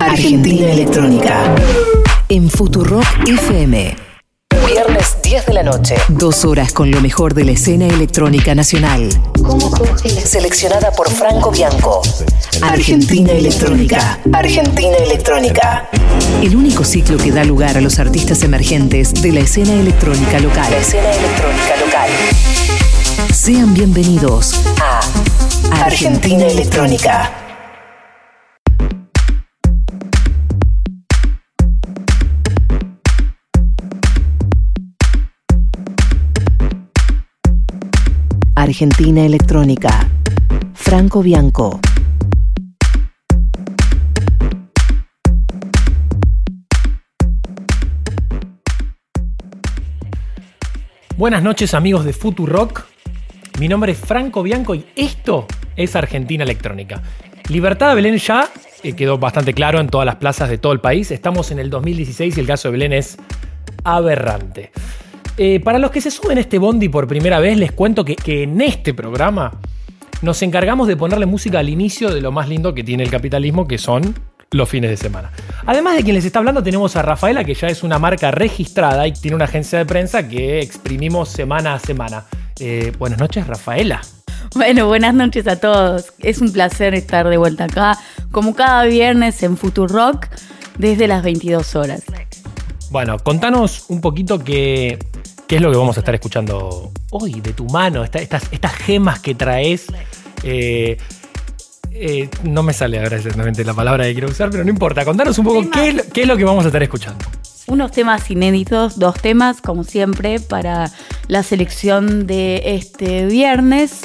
Argentina Electrónica. En Futurock FM. Viernes 10 de la noche. Dos horas con lo mejor de la escena electrónica nacional. Seleccionada por Franco Bianco. Argentina Electrónica. Argentina Electrónica. El único ciclo que da lugar a los artistas emergentes de la escena electrónica local. La escena electrónica local. Sean bienvenidos a Argentina Electrónica. Argentina Electrónica. Franco Bianco. Buenas noches amigos de Futurock. Mi nombre es Franco Bianco y esto es Argentina Electrónica. Libertad de Belén ya eh, quedó bastante claro en todas las plazas de todo el país. Estamos en el 2016 y el caso de Belén es aberrante. Eh, para los que se suben a este bondi por primera vez, les cuento que, que en este programa nos encargamos de ponerle música al inicio de lo más lindo que tiene el capitalismo, que son los fines de semana. Además de quien les está hablando, tenemos a Rafaela, que ya es una marca registrada y tiene una agencia de prensa que exprimimos semana a semana. Eh, buenas noches, Rafaela. Bueno, buenas noches a todos. Es un placer estar de vuelta acá, como cada viernes en Rock, desde las 22 horas. Bueno, contanos un poquito qué, qué es lo que vamos a estar escuchando hoy de tu mano, estas, estas gemas que traes. Eh, eh, no me sale ahora exactamente la palabra que quiero usar, pero no importa. Contanos un poco qué es, lo que vamos a estar escuchando. Unos temas inéditos, dos temas, como siempre, para la selección de este viernes.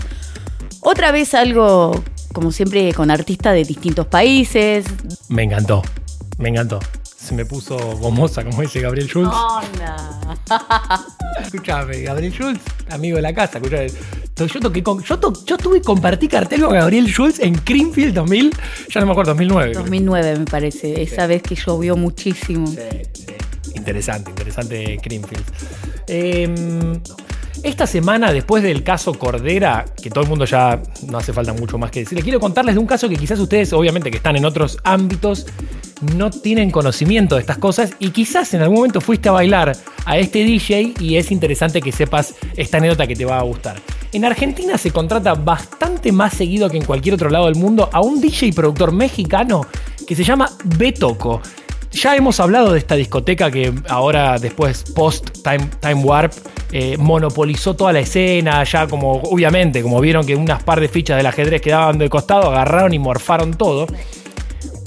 Otra vez algo, como siempre, con artistas de distintos países. Me encantó, me encantó. Se me puso gomosa, como dice Gabriel Schultz. Oh, Escuchame, Gabriel Schultz, amigo de la casa, escuchame. Yo, toqué con, yo, yo tuve compartí cartel con Gabriel Schultz en Greenfield 2000, ya no me acuerdo, 2009. 2009 me parece, esa vez que llovió muchísimo. Sí, Interesante, interesante Greenfield. Em, esta semana, después del caso Cordera, que todo el mundo ya no hace falta mucho más que decir, quiero contarles de un caso que quizás ustedes, obviamente que están en otros ámbitos, no tienen conocimiento de estas cosas y quizás en algún momento fuiste a bailar a este DJ y es interesante que sepas esta anécdota que te va a gustar. En Argentina se contrata bastante más seguido que en cualquier otro lado del mundo a un DJ productor mexicano que se llama Betoco. Ya hemos hablado de esta discoteca que ahora, después, post Time, time Warp, eh, monopolizó toda la escena. Ya, como obviamente, como vieron que unas par de fichas del ajedrez quedaban de costado, agarraron y morfaron todo.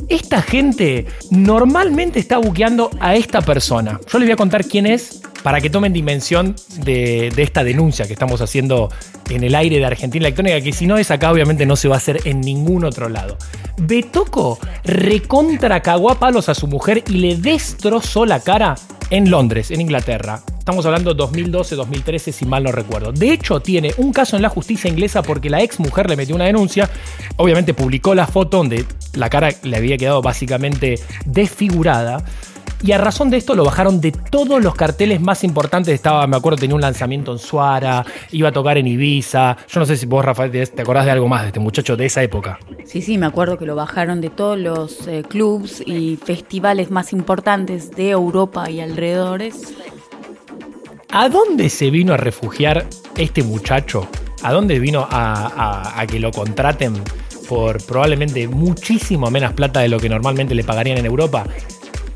Esta gente normalmente está buqueando a esta persona. Yo les voy a contar quién es para que tomen dimensión de, esta denuncia que estamos haciendo en el aire de Argentina Electrónica, que si no es acá, obviamente no se va a hacer en ningún otro lado. Betoco recontra cagó a palos a su mujer y le destrozó la cara en Londres, en Inglaterra. Estamos hablando 2012-2013, si mal no recuerdo. De hecho, tiene un caso en la justicia inglesa porque la ex mujer le metió una denuncia. Obviamente publicó la foto donde la cara le había quedado básicamente desfigurada. Y a razón de esto lo bajaron de todos los carteles más importantes. Estaba, me acuerdo, tenía un lanzamiento en Suara, iba a tocar en Ibiza. Yo no sé si vos, Rafael, te acordás de algo más de este muchacho de esa época. Sí, sí, me acuerdo que lo bajaron de todos los eh, clubs y festivales más importantes de Europa y alrededores. ¿A dónde se vino a refugiar este muchacho? ¿A dónde vino a, que lo contraten por probablemente muchísimo menos plata de lo que normalmente le pagarían en Europa?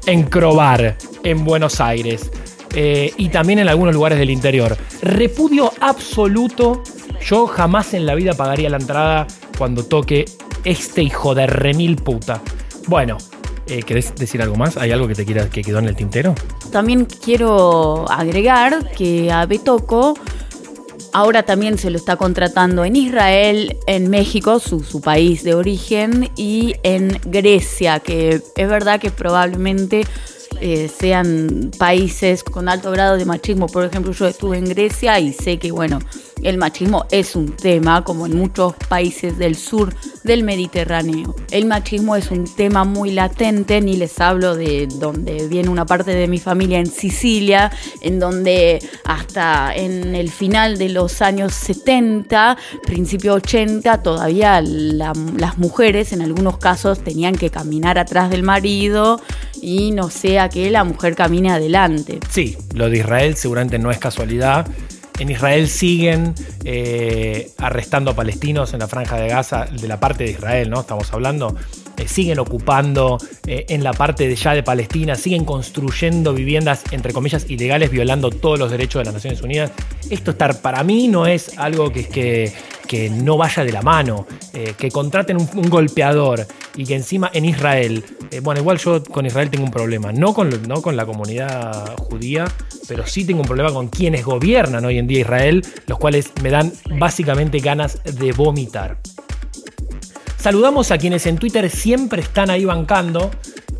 En Crobar, en Buenos Aires. Eh, y también en algunos lugares del interior. Repudio absoluto. Yo jamás en la vida pagaría la entrada cuando toque este hijo de remil puta. Bueno, eh, ¿Querés decir algo más? ¿Hay algo que te quiera que quedó en el tintero? También quiero agregar que a Betoco ahora también se lo está contratando en Israel, en México, su, su país de origen, y en Grecia, que es verdad que probablemente eh, sean países con alto grado de machismo. Por ejemplo, yo estuve en Grecia y sé que, bueno, el machismo es un tema, como en muchos países del sur del Mediterráneo. El machismo es un tema muy latente, ni les hablo de donde viene una parte de mi familia en Sicilia, en donde hasta en el final de los años 70, principio 80, todavía las mujeres en algunos casos tenían que caminar atrás del marido y no sea que la mujer camine adelante. Sí, lo de Israel seguramente no es casualidad en Israel siguen eh, arrestando a palestinos en la franja de Gaza, de la parte de Israel, ¿no? Estamos hablando. Eh, siguen ocupando eh, en la parte de ya de Palestina, siguen construyendo viviendas, entre comillas, ilegales, violando todos los derechos de las Naciones Unidas. Esto estar, para mí no es algo que, que, que no vaya de la mano, que contraten un, golpeador y que encima en Israel, bueno, igual yo con Israel tengo un problema, no con, no con la comunidad judía, pero sí tengo un problema con quienes gobiernan hoy en día Israel, los cuales me dan básicamente ganas de vomitar. Saludamos a quienes en Twitter siempre están ahí bancando.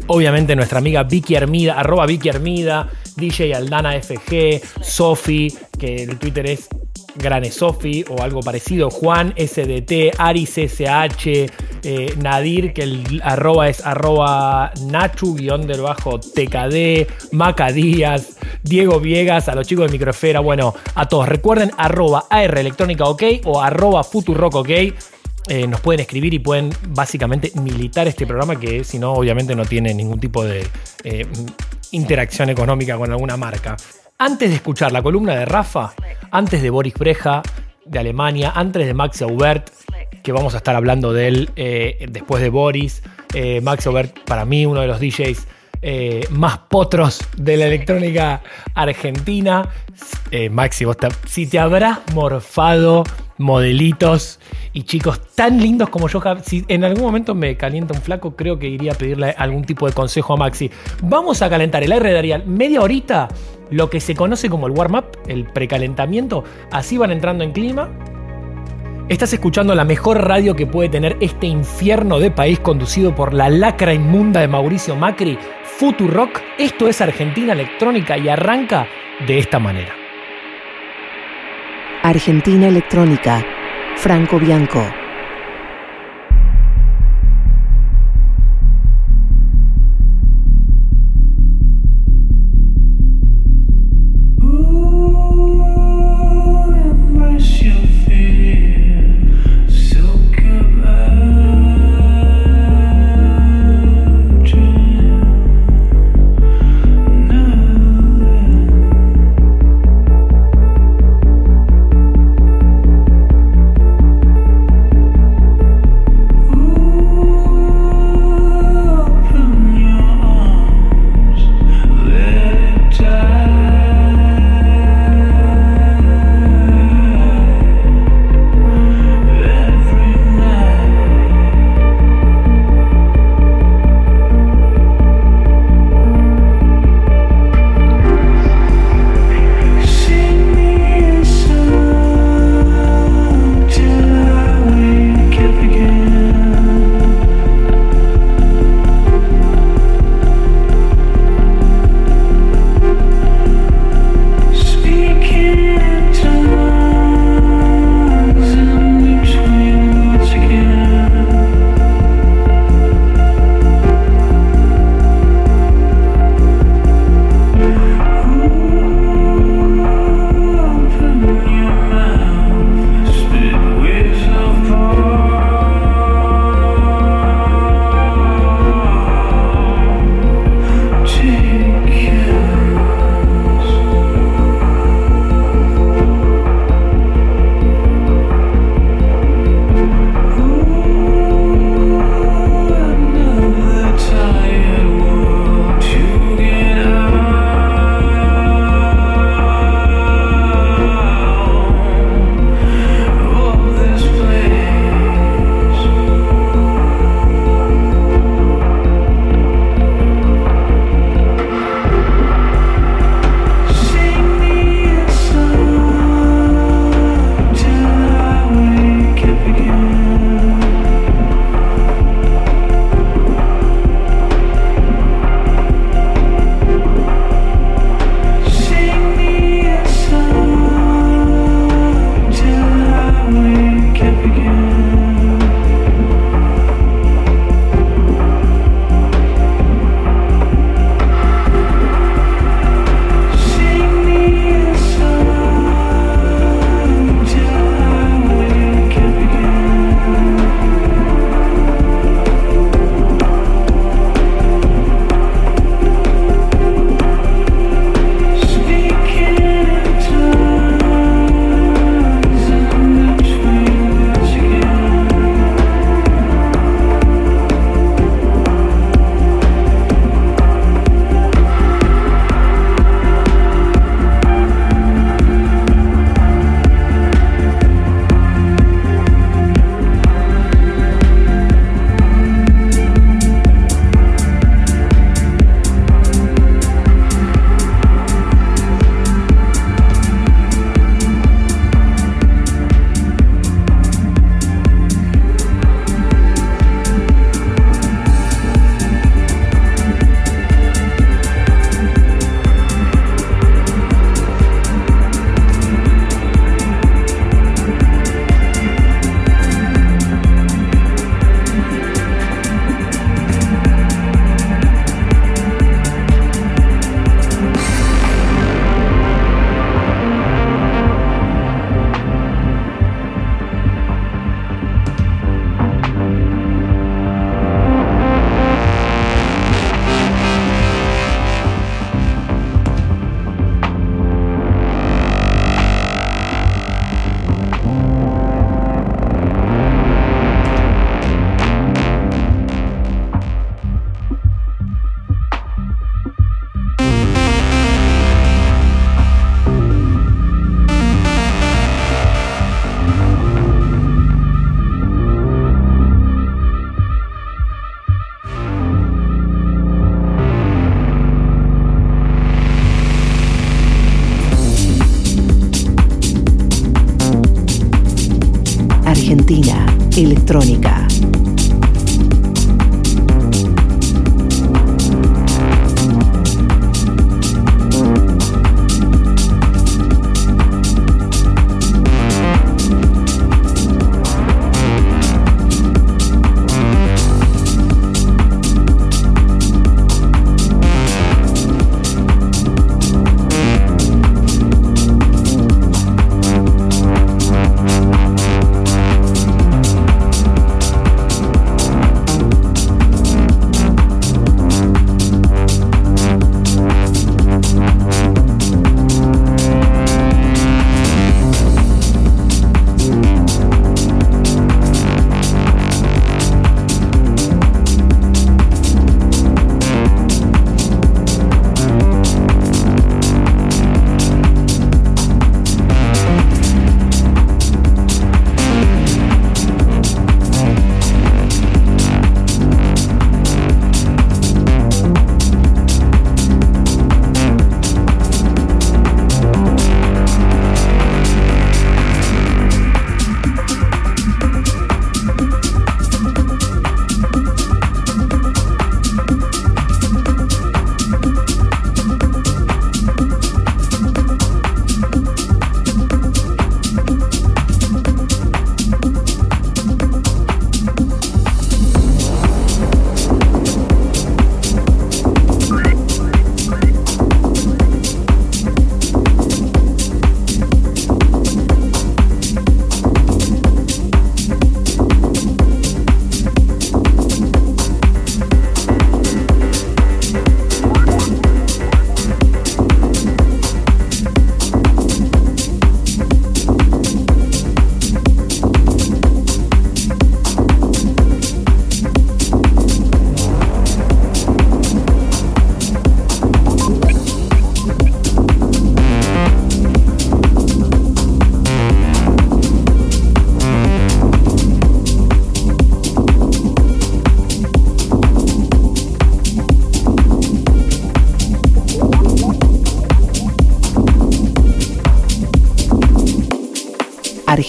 Obviamente nuestra amiga Vicky Hermida, arroba Vicky Hermida, DJ Aldana FG, Sofi, que el Twitter es Grane Sofi o algo parecido, Juan SDT, Aris SH, eh, Nadir, que el arroba es arroba Nachu, guion del bajo TKD, Maca Díaz, Diego Viegas, a los chicos de Microfera, bueno, a todos. Recuerden arroba AR Electrónica OK o arroba Futurock OK. Eh, nos pueden escribir y pueden básicamente militar este programa que si no obviamente no tiene ningún tipo de eh, interacción económica con alguna marca. Antes de escuchar la columna de Rafa, antes de Boris Breja de Alemania, antes de Max Aubert, que vamos a estar hablando de él eh, después de Boris, Max Aubert para mí uno de los DJs eh, más potros de la electrónica argentina. Eh, Maxi, vos si te habrás morfado modelitos y chicos tan lindos como yo, si en algún momento me calienta un flaco, creo que iría a pedirle algún tipo de consejo a Maxi. Vamos a calentar el aire de Arial media horita, lo que se conoce como el warm-up, el precalentamiento. Así van entrando en clima Estás escuchando la mejor radio que puede tener este infierno de país conducido por la lacra inmunda de Mauricio Macri, Futurock. Esto es Argentina Electrónica y arranca de esta manera. Argentina Electrónica, Franco Bianco.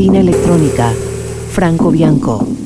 Argentina Electrónica, Franco Bianco.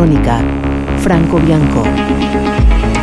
Electrónica, Franco Bianco.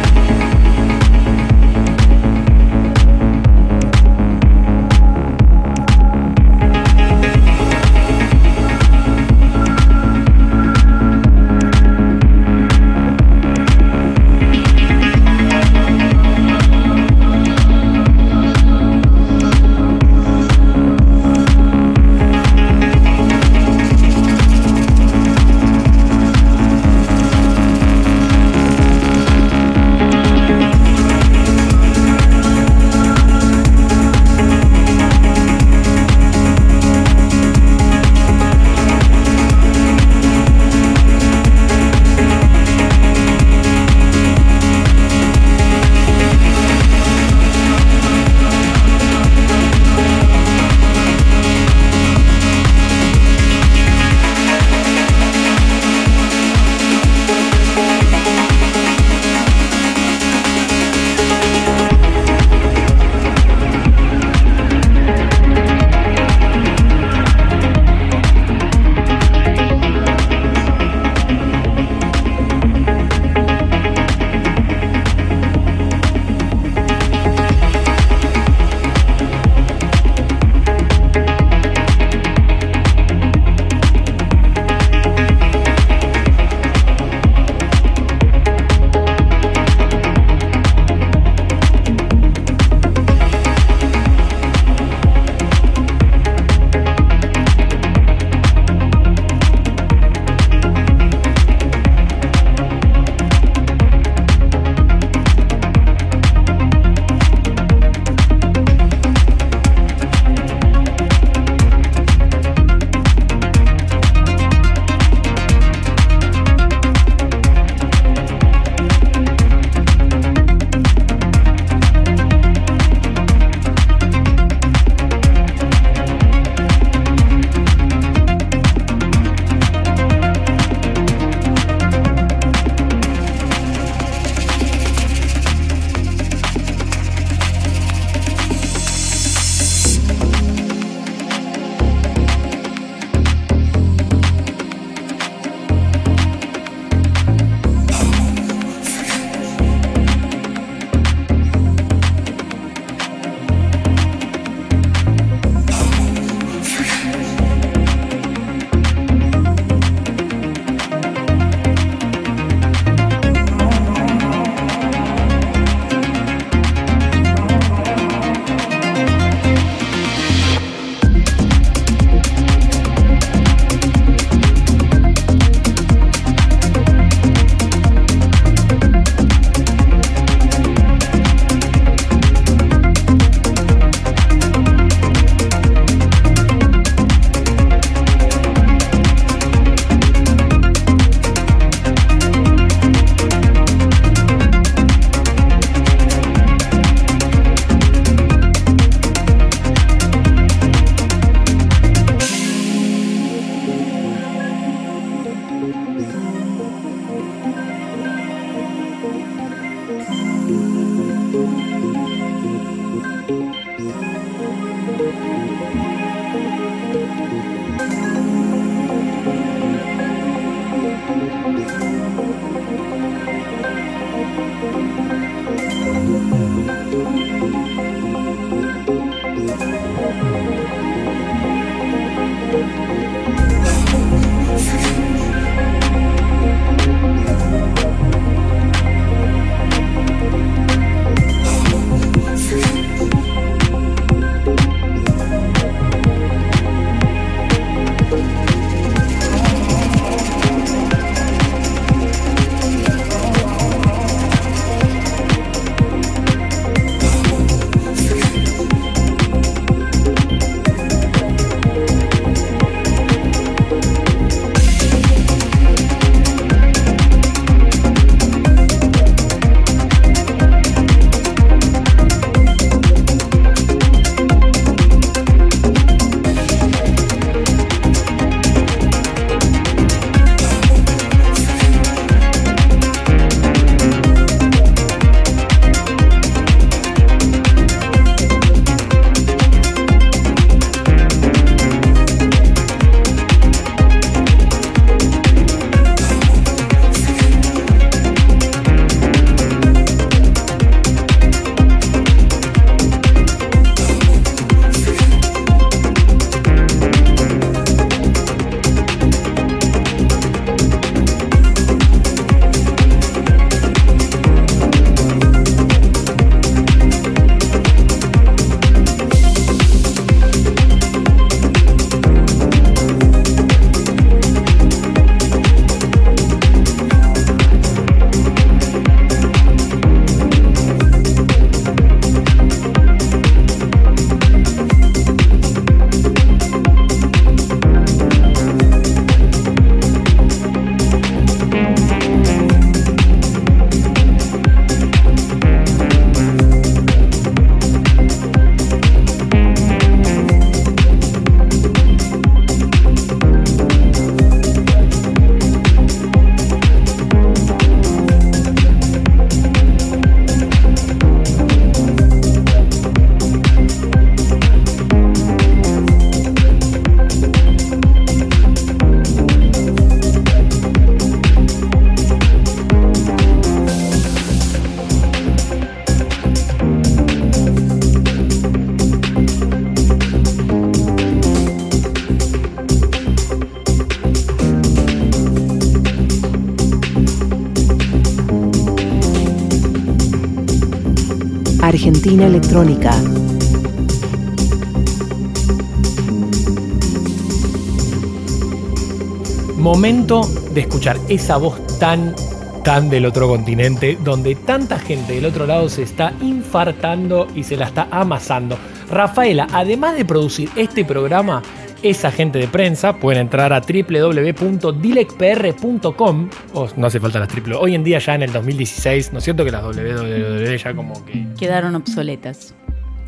Momento de escuchar esa voz tan, tan del otro continente, donde tanta gente del otro lado se está infartando y se la está amasando. Rafaela, además de producir este programa, es agente de prensa. Pueden entrar a www.dilecpr.com. Oh, no hace falta las triple. Hoy en día, ya en el 2016, ¿no es cierto que las www ya como que. Quedaron obsoletas.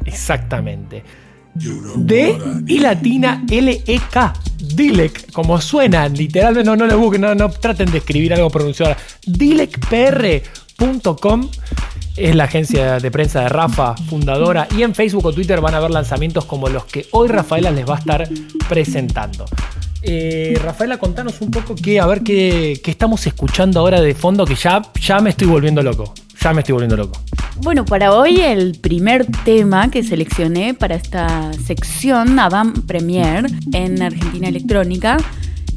Exactamente. D y latina L-E-K. Dilec, como suena, literalmente, no, no le busquen, no, no traten de escribir algo pronunciado. Dilecpr.com es la agencia de prensa de Rafa, fundadora, y en Facebook o Twitter van a ver lanzamientos como los que hoy Rafaela les va a estar presentando. Eh, Rafaela, contanos un poco qué, a ver qué, qué, estamos escuchando ahora de fondo, que ya, ya me estoy volviendo loco. Ya me estoy volviendo loco. Bueno, para hoy el primer tema que seleccioné para esta sección Avant Premier en Argentina Electrónica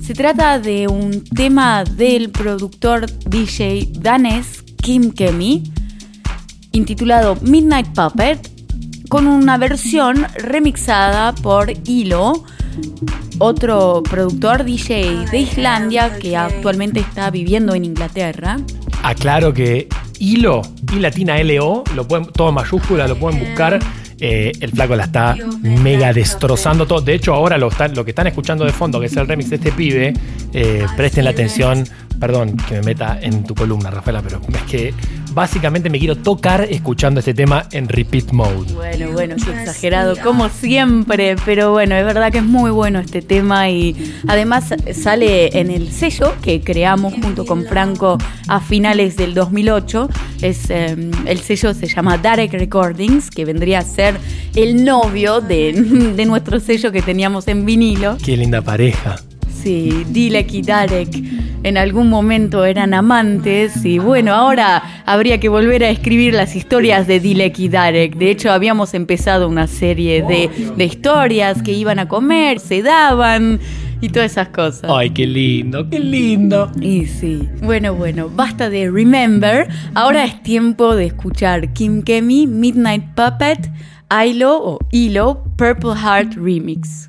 se trata de un tema del productor DJ danés Kim Kemi intitulado Midnight Puppet con una versión remixada por Hilo, otro productor DJ de Islandia que actualmente está viviendo en Inglaterra. Aclaro que Hilo y latina LO, lo pueden, todo en mayúscula, lo pueden buscar. Eh, el flaco la está mega destrozando todo. De hecho, ahora lo, lo, que están escuchando de fondo, que es el remix de este pibe, eh, presten la atención. Perdón que me meta en tu columna, Rafaela, pero es que básicamente me quiero tocar escuchando este tema en repeat mode. Bueno, bueno, qué exagerado, como siempre, pero bueno, es verdad que es muy bueno este tema y además sale en el sello que creamos junto con Franco a finales del 2008. Es, em, el sello se llama Darek Recordings, que vendría a ser el novio de, de nuestro sello que teníamos en vinilo. Qué linda pareja. Sí, Dilek y Darek en algún momento eran amantes y bueno, ahora habría que volver a escribir las historias de Dilek y Darek. De hecho, habíamos empezado una serie de, de historias que iban a comer, se daban y todas esas cosas. Ay, qué lindo, qué lindo. Y sí. Bueno, bueno, basta de Remember. Ahora es tiempo de escuchar Kim Kemi, Midnight Puppet, ILO o ILO, Purple Heart Remix.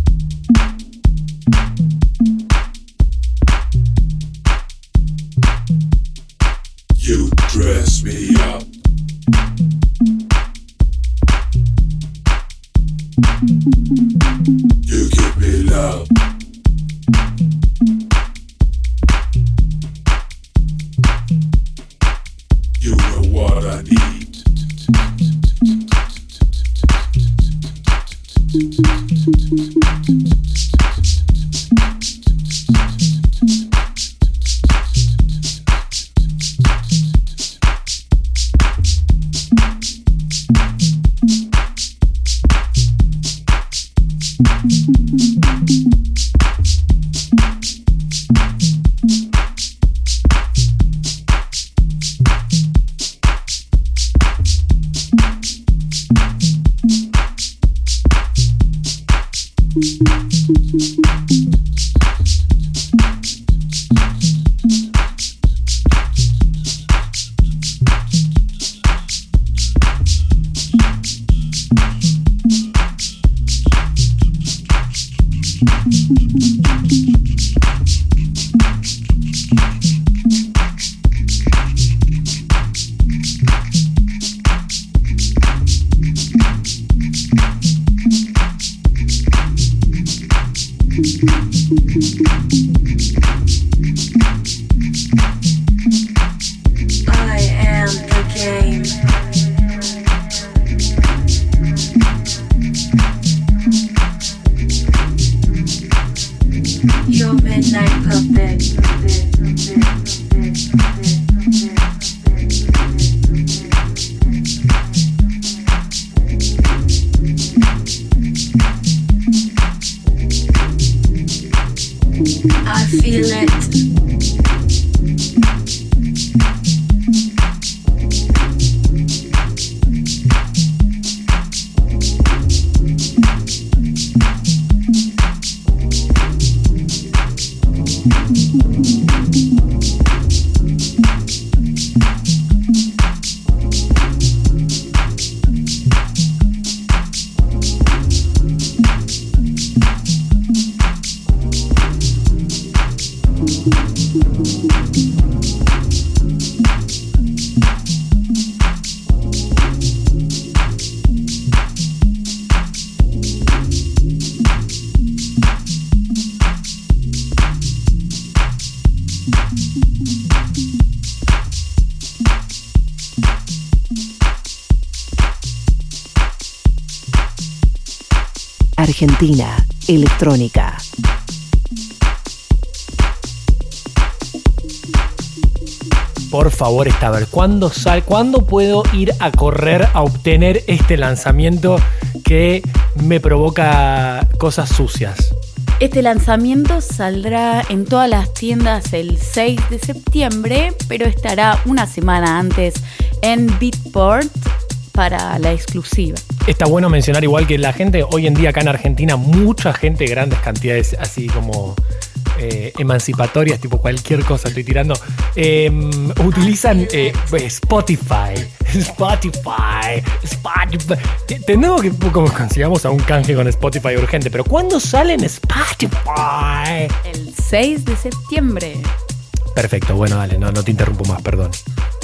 Argentina, electrónica. Por favor, esta ver, ¿cuándo, sal, ¿cuándo puedo ir a correr a obtener este lanzamiento que me provoca cosas sucias? Este lanzamiento saldrá en todas las tiendas el 6 de septiembre, pero estará una semana antes en Beatport para la exclusiva. Está bueno mencionar igual que la gente hoy en día acá en Argentina, mucha gente, grandes cantidades así como eh, emancipatorias, tipo cualquier cosa estoy tirando, eh, utilizan eh, Spotify. Spotify, Spotify. Te- Tenemos que como consigamos a un canje con Spotify urgente, pero ¿cuándo sale en Spotify? El 6 de septiembre. Perfecto, bueno, dale, no, no te interrumpo más, perdón.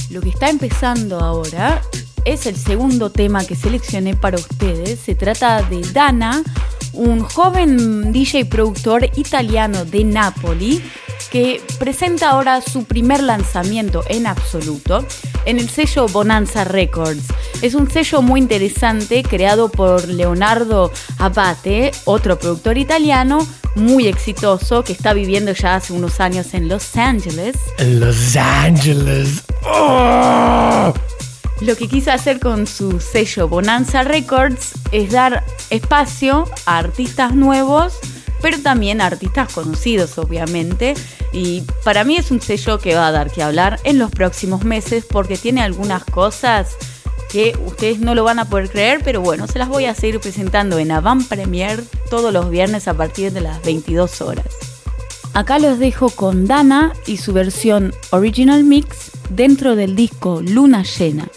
Lo que está empezando ahora es el segundo tema que seleccioné para ustedes. Se trata de Dana, un joven DJ productor italiano de Napoli que presenta ahora su primer lanzamiento en absoluto en el sello Bonanza Records. Es un sello muy interesante creado por Leonardo Abate, otro productor italiano muy exitoso que está viviendo ya hace unos años en Los Ángeles. Los Ángeles. ¡Oh! Lo que quise hacer con su sello Bonanza Records es dar espacio a artistas nuevos, pero también a artistas conocidos, obviamente. Y para mí es un sello que va a dar que hablar en los próximos meses porque tiene algunas cosas que ustedes no lo van a poder creer, pero bueno, se las voy a seguir presentando en Avant Premier todos los viernes a partir de las 22 horas. Acá los dejo con Dana y su versión Original Mix dentro del disco Luna Llena.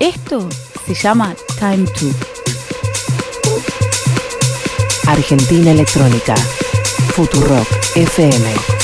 Esto se llama Time To. Argentina electrónica. Futurock FM.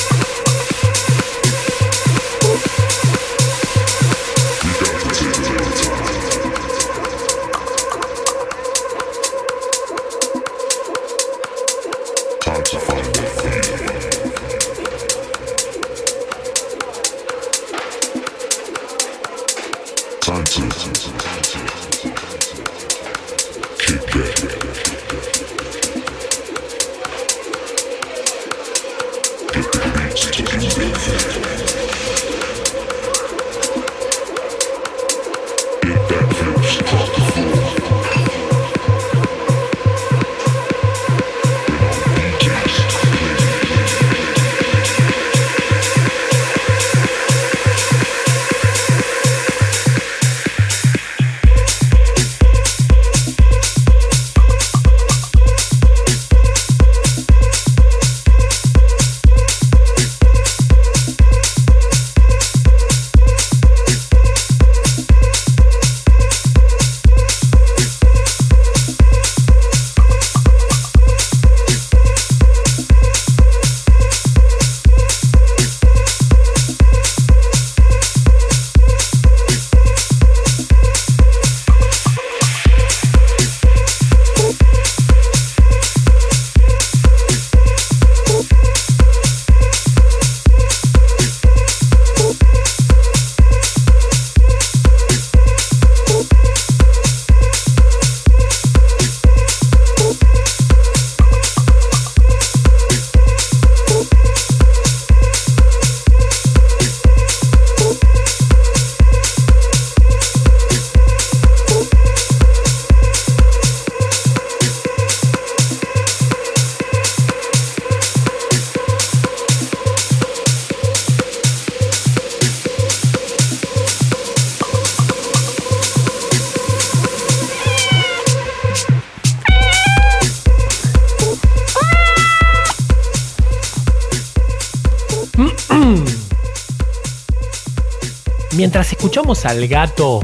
Al gato,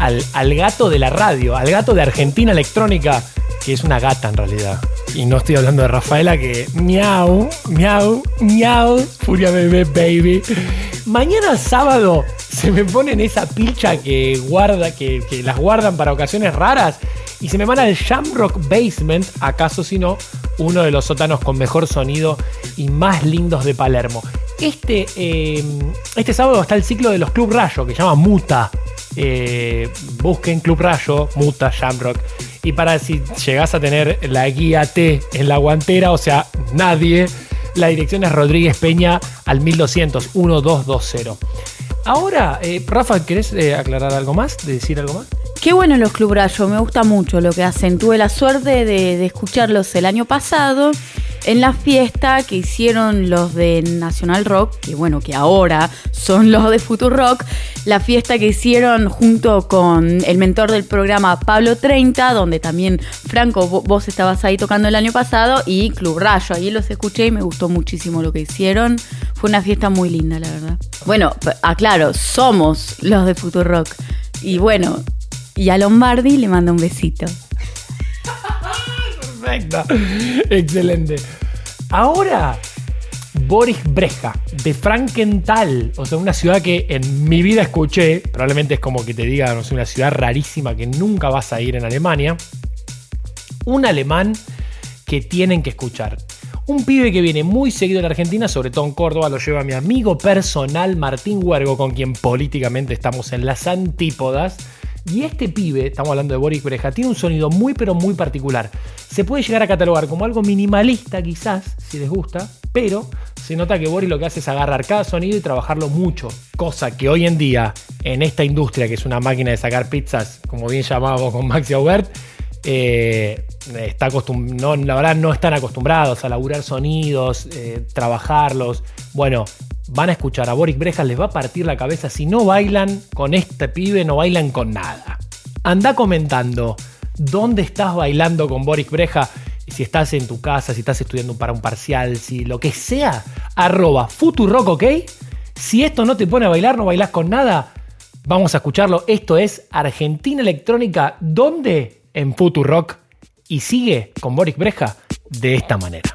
al, gato de la radio, al gato de Argentina Electrónica, que es una gata en realidad. Y no estoy hablando de Rafaela que miau, miau, miau, furia bebé baby. Mañana sábado se me ponen esa pilcha que guarda, que, que las guardan para ocasiones raras y se me van al Shamrock Basement, acaso si no, uno de los sótanos con mejor sonido y más lindos de Palermo. Este, eh, este sábado está el ciclo de los Club Rayo, que se llama Muta. Eh, busquen Club Rayo, Muta, Shamrock. Y para si llegás a tener la guía T en la guantera, o sea, nadie, la dirección es Rodríguez Peña al 1200 1220. Ahora, eh, Rafa, ¿querés eh, aclarar algo más? ¿De decir algo más? Qué bueno los Club Rayo, me gusta mucho lo que hacen. Tuve la suerte de escucharlos el año pasado en la fiesta que hicieron los de National Rock, que bueno, que ahora son los de Future Rock, la fiesta que hicieron junto con el mentor del programa Pablo 30, donde también Franco, vo- vos estabas ahí tocando el año pasado, y Club Rayo, ahí los escuché y me gustó muchísimo lo que hicieron. Fue una fiesta muy linda, la verdad. Bueno, aclaro, somos los de Future Rock. Y bueno, y a Lombardi le mando un besito. Perfecto. Excelente. Ahora, Boris Breja, de Frankenthal. O sea, una ciudad que en mi vida escuché. Probablemente es como que te diga, no sé, una ciudad rarísima que nunca vas a ir en Alemania. Un alemán que tienen que escuchar. Un pibe que viene muy seguido en Argentina, sobre todo en Córdoba, lo lleva mi amigo personal Martín Huergo, con quien políticamente estamos en las antípodas. Y este pibe, estamos hablando de Boris Breja, tiene un sonido muy pero muy particular. Se puede llegar a catalogar como algo minimalista quizás, si les gusta, pero se nota que Boris lo que hace es agarrar cada sonido y trabajarlo mucho. Cosa que hoy en día, en esta industria que es una máquina de sacar pizzas, como bien llamábamos con Maxi Aubert, eh, está no, la verdad no están acostumbrados a laburar sonidos, eh, trabajarlos. Bueno, van a escuchar a Boris Brejas, les va a partir la cabeza. Si no bailan con este pibe, no bailan con nada. Anda comentando dónde estás bailando con Boris Breja. Si estás en tu casa, si estás estudiando para un parcial, si lo que sea, arroba Futurock, ¿ok? Si esto no te pone a bailar, no bailás con nada, Vamos a escucharlo. Esto es Argentina Electrónica. ¿Dónde? En Futurock. Y sigue con Boris Breja de esta manera.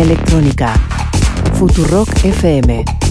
Electrónica. Futurock FM.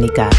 Argentina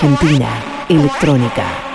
Argentina Electrónica.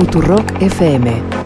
Futurock FM.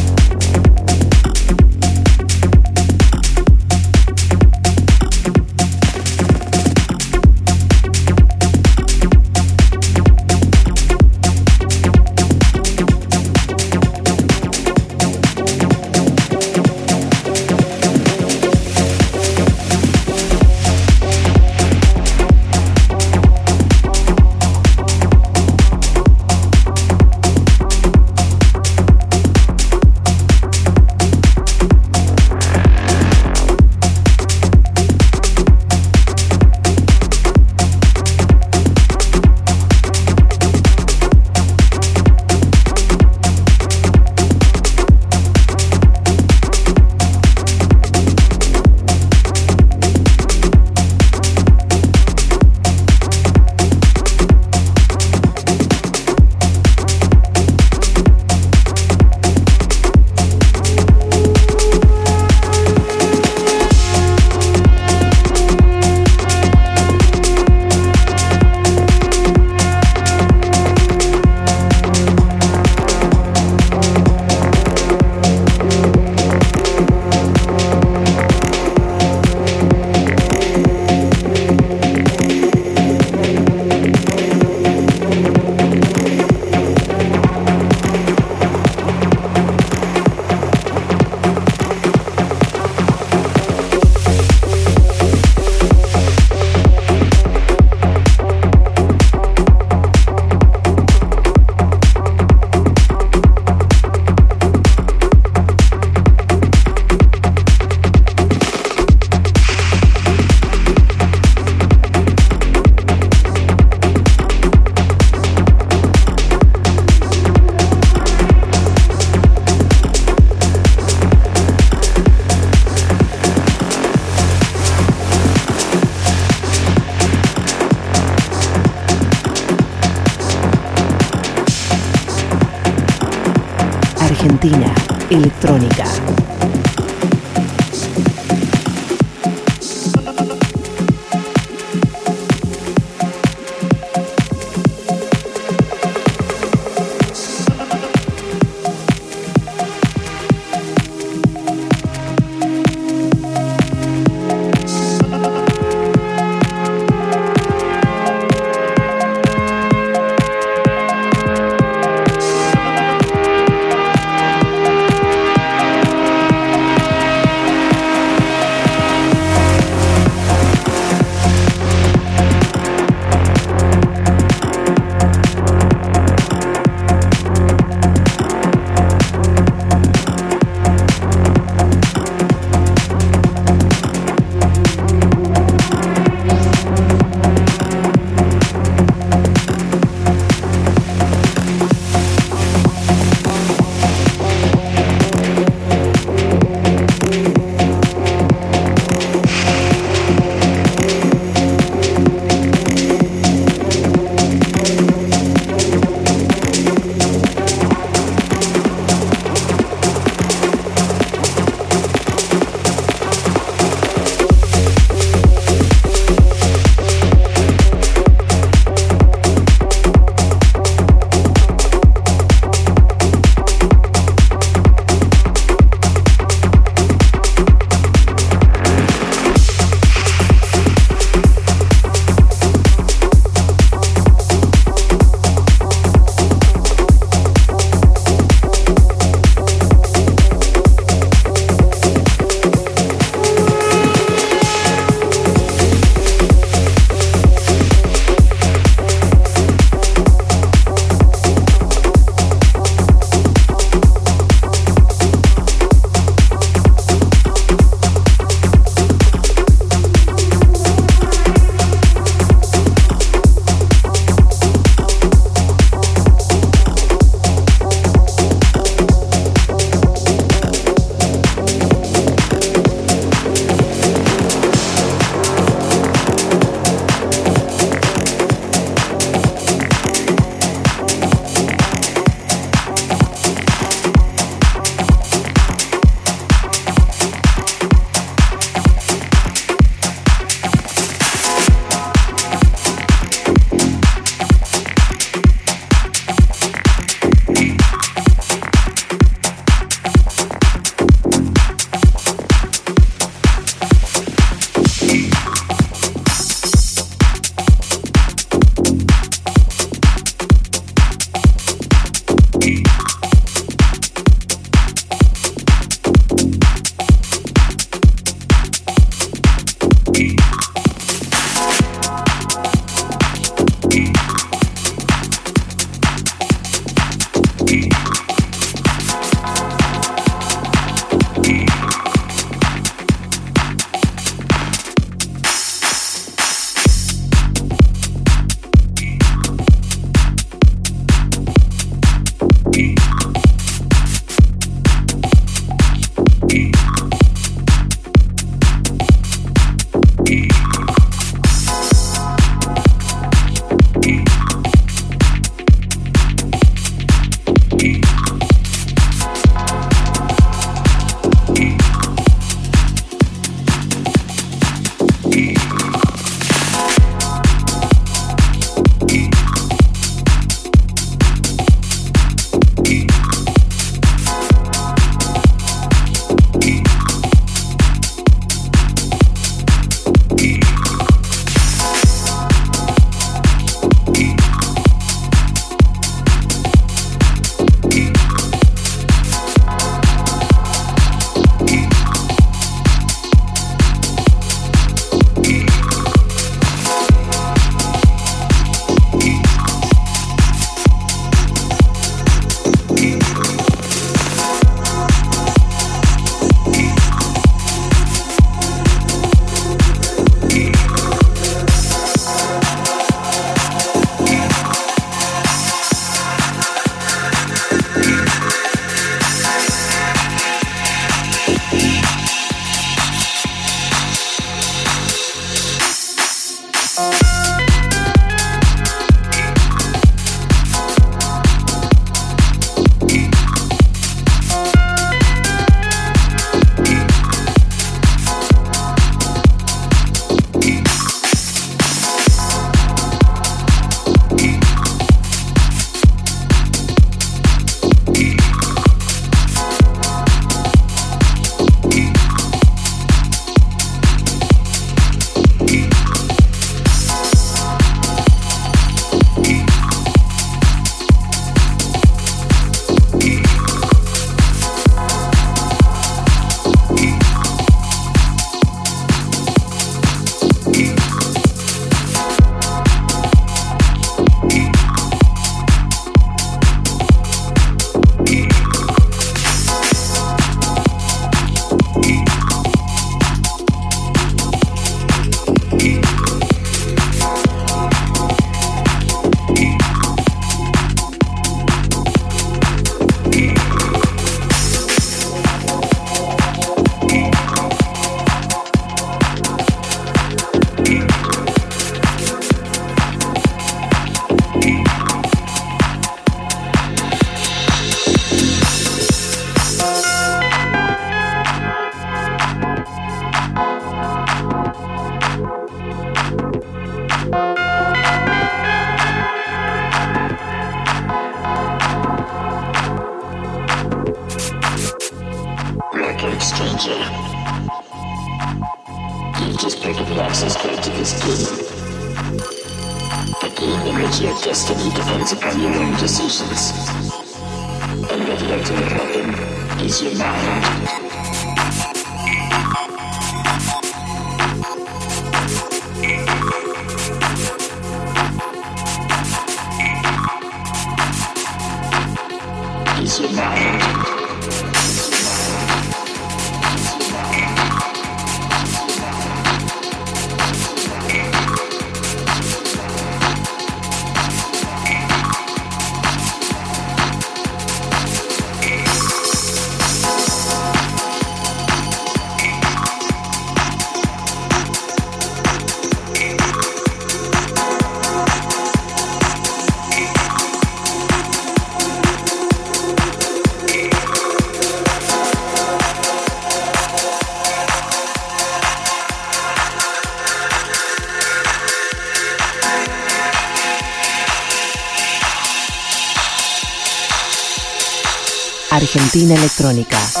Argentina Electrónica.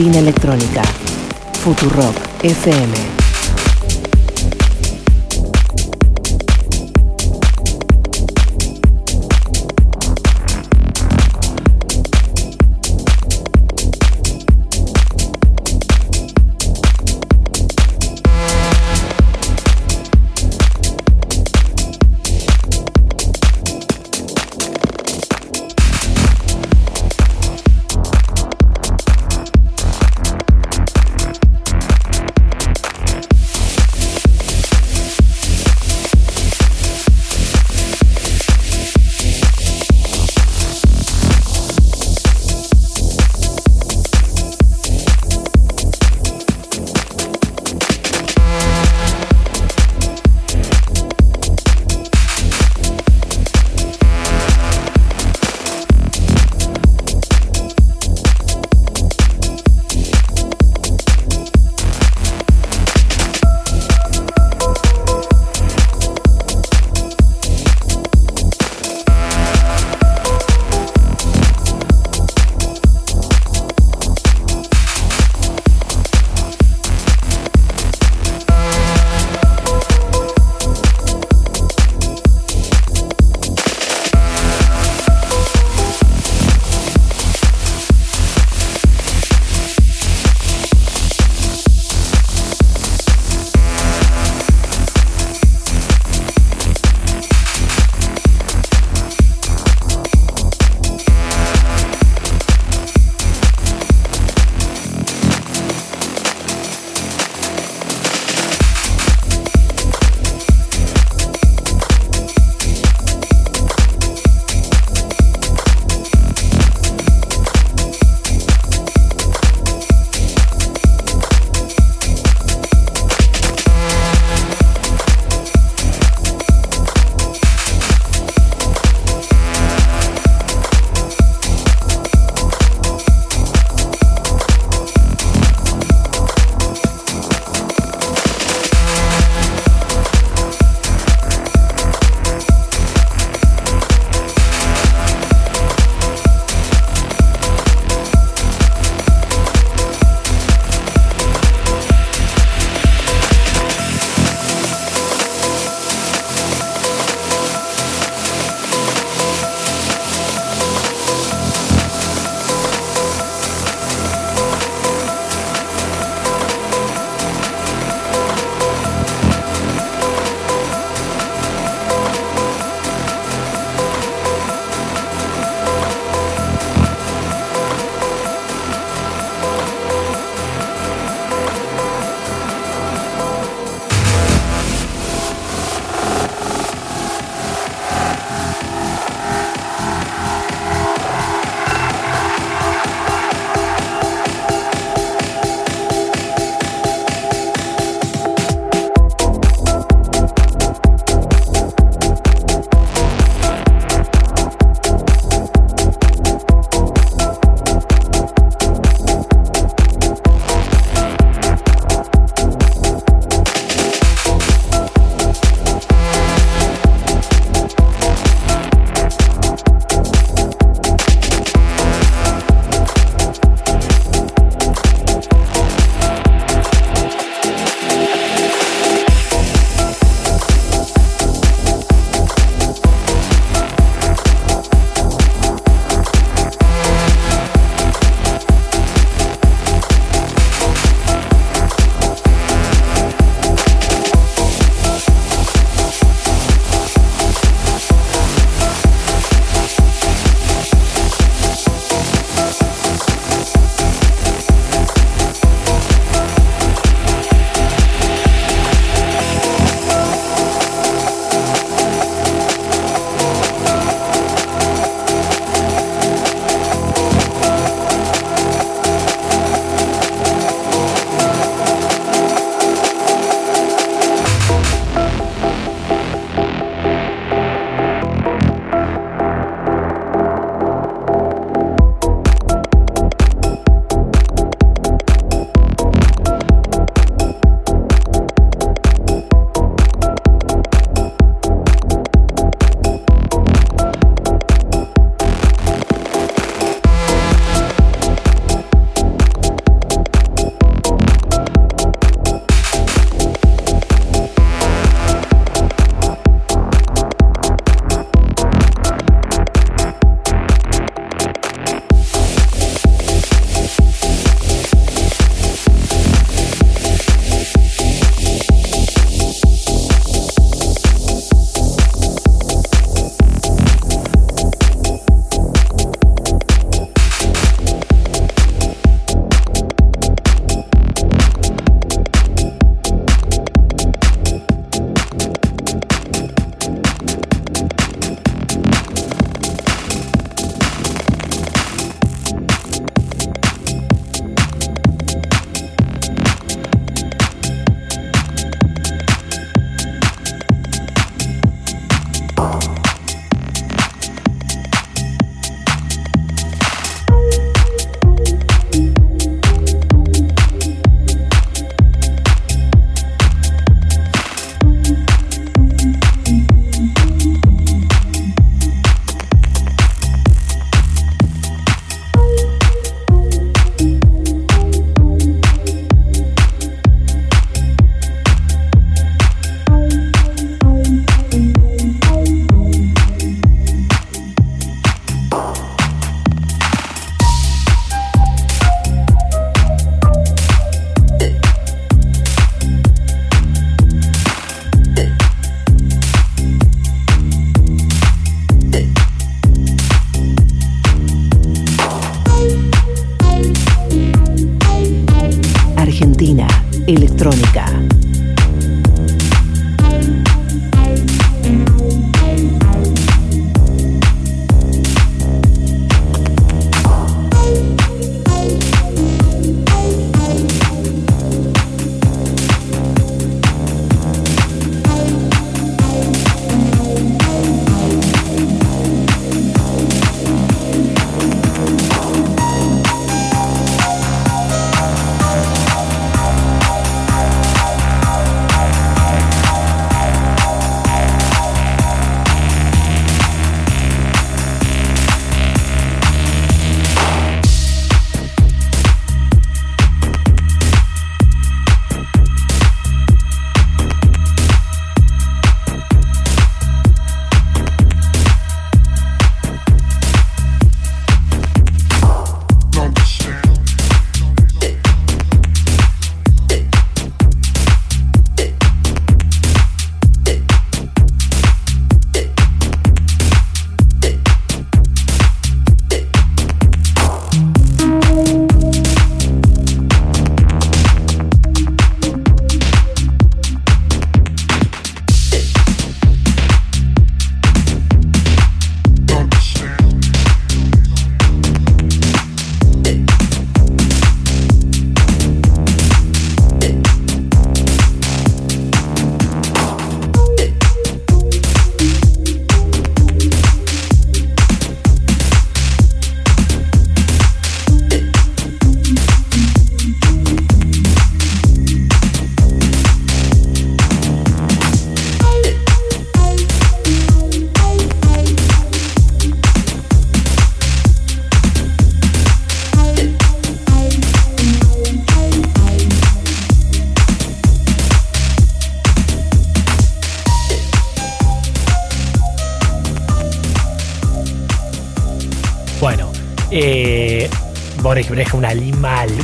Argentina Electrónica. Futurock FM.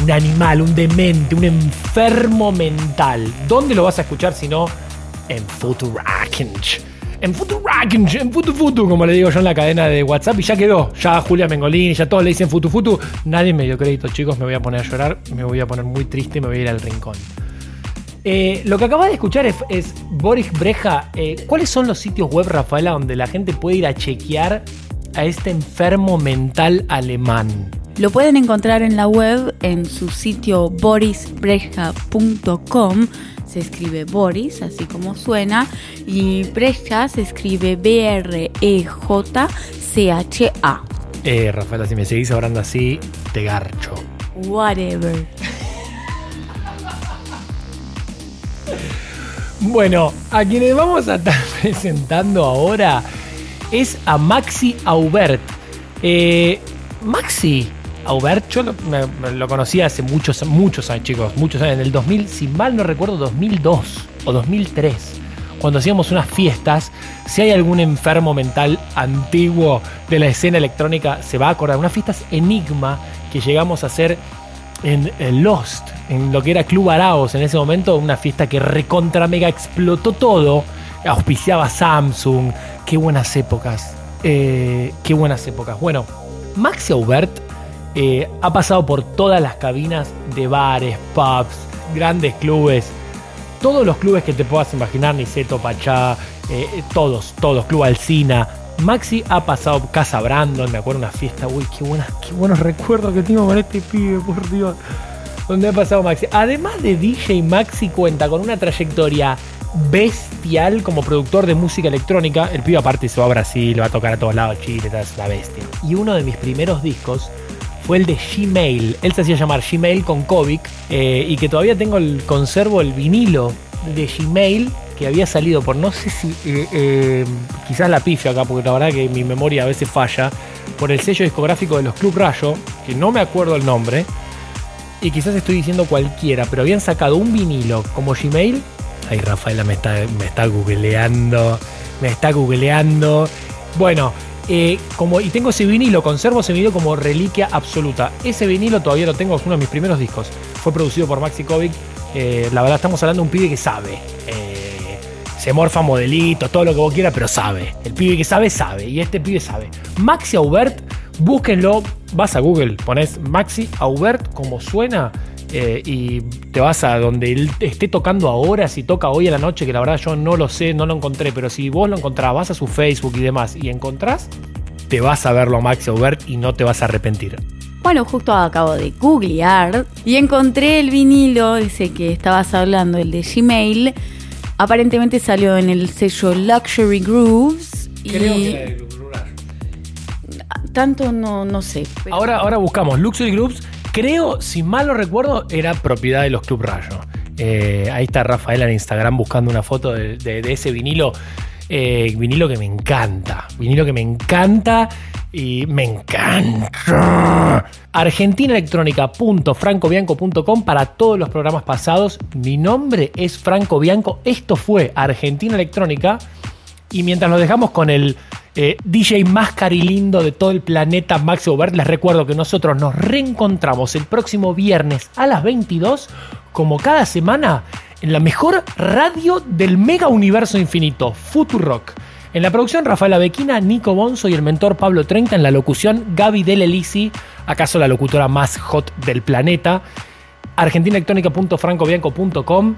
Un animal, un demente, un enfermo mental. ¿Dónde lo vas a escuchar si no en Futurakinch? En Futurakinch, en Futu Futu, como le digo yo en la cadena de WhatsApp, y ya quedó. Ya Julia Mengolini, ya todos le dicen Futu Futu. Nadie me dio crédito, chicos. Me voy a poner a llorar, me voy a poner muy triste y me voy a ir al rincón. Eh, lo que acabas de escuchar es, es Boris Breja. Eh, ¿Cuáles son los sitios web, Rafaela, donde la gente puede ir a chequear a este enfermo mental alemán? Lo pueden encontrar en la web en su sitio borisbreja.com. Se escribe Boris, así como suena, y Breja se escribe B-R-E-J-C-H-A. Eh, Rafaela, si me seguís hablando así, te garcho. Whatever. Bueno, a quienes vamos a estar presentando ahora es a Maxi Aubert. Eh, Maxi Aubert, yo lo, me- me lo conocí hace muchos, muchos años, chicos, muchos años, en el 2000, si mal no recuerdo, 2002 o 2003, cuando hacíamos unas fiestas. Si hay algún enfermo mental antiguo de la escena electrónica, se va a acordar. Unas fiestas enigma que llegamos a hacer en, en Lost, en lo que era Club Araos en ese momento, una fiesta que recontra mega explotó todo, auspiciaba Samsung, qué buenas épocas, eh, qué buenas épocas. Bueno, Maxi Aubert eh, ha pasado por todas las cabinas de bares, pubs, grandes clubes, todos los clubes que te puedas imaginar, Niceto, Pachá, eh, todos, todos, Club Alcina. Maxi ha pasado Casa Brandon, me acuerdo una fiesta, uy, qué, buenas, qué buenos recuerdos que tengo con este pibe, por Dios. Donde ha pasado Maxi. Además de DJ, Maxi cuenta con una trayectoria bestial como productor de música electrónica. El pibe aparte se va a Brasil, va a tocar a todos lados, Chile, es la bestia. Y uno de mis primeros discos fue el de Gmail. Él se hacía llamar Gmail con Kovic eh, y que todavía tengo el conservo el vinilo de Gmail que había salido por no sé si eh, eh, quizás la pifia acá porque la verdad que mi memoria a veces falla por el sello discográfico de los Club Rayo que no me acuerdo el nombre y quizás estoy diciendo cualquiera pero habían sacado un vinilo como Gmail ay Rafaela me está, me está googleando me está googleando bueno eh, como, y tengo ese vinilo, conservo ese vinilo como reliquia absoluta. Ese vinilo todavía lo tengo, es uno de mis primeros discos. Fue producido por Maxi Kovic. Eh, la verdad, estamos hablando de un pibe que sabe. Eh, se morfa modelitos, todo lo que vos quieras, pero sabe. El pibe que sabe, sabe. Y este pibe sabe. Maxi Aubert, búsquenlo. Vas a Google, pones Maxi Aubert como suena. Eh, y te vas a donde él esté tocando ahora, si toca hoy a la noche, que la verdad yo no lo sé, no lo encontré, pero si vos lo encontrás, vas a su Facebook y demás y encontrás, te vas a verlo a Maxi Aubert y no te vas a arrepentir. Bueno, justo acabo de googlear y encontré el vinilo, ese que estabas hablando, el de Gmail. Aparentemente salió en el sello Luxury Grooves. y tanto no, no sé. pero- Ahora, ahora buscamos Luxury Groups. Creo, si mal no recuerdo, era propiedad de los Club Rayo. Eh, ahí está Rafael en Instagram buscando una foto de ese vinilo. Eh, vinilo que me encanta. Vinilo que me encanta y me encanta. argentinaelectrónica.francobianco.com para todos los programas pasados. Mi nombre es Franco Bianco. Esto fue Argentina Electrónica. Y mientras nos dejamos con el eh, DJ más carilindo de todo el planeta, Max Aubert, les recuerdo que nosotros nos reencontramos el próximo viernes a las 22, como cada semana, en la mejor radio del mega universo infinito, Futurock. En la producción, Rafael Abequina, Nico Bonzo y el mentor Pablo 30. En la locución, Gaby Delelisi, acaso la locutora más hot del planeta. argentinaelectrónica.francobianco.com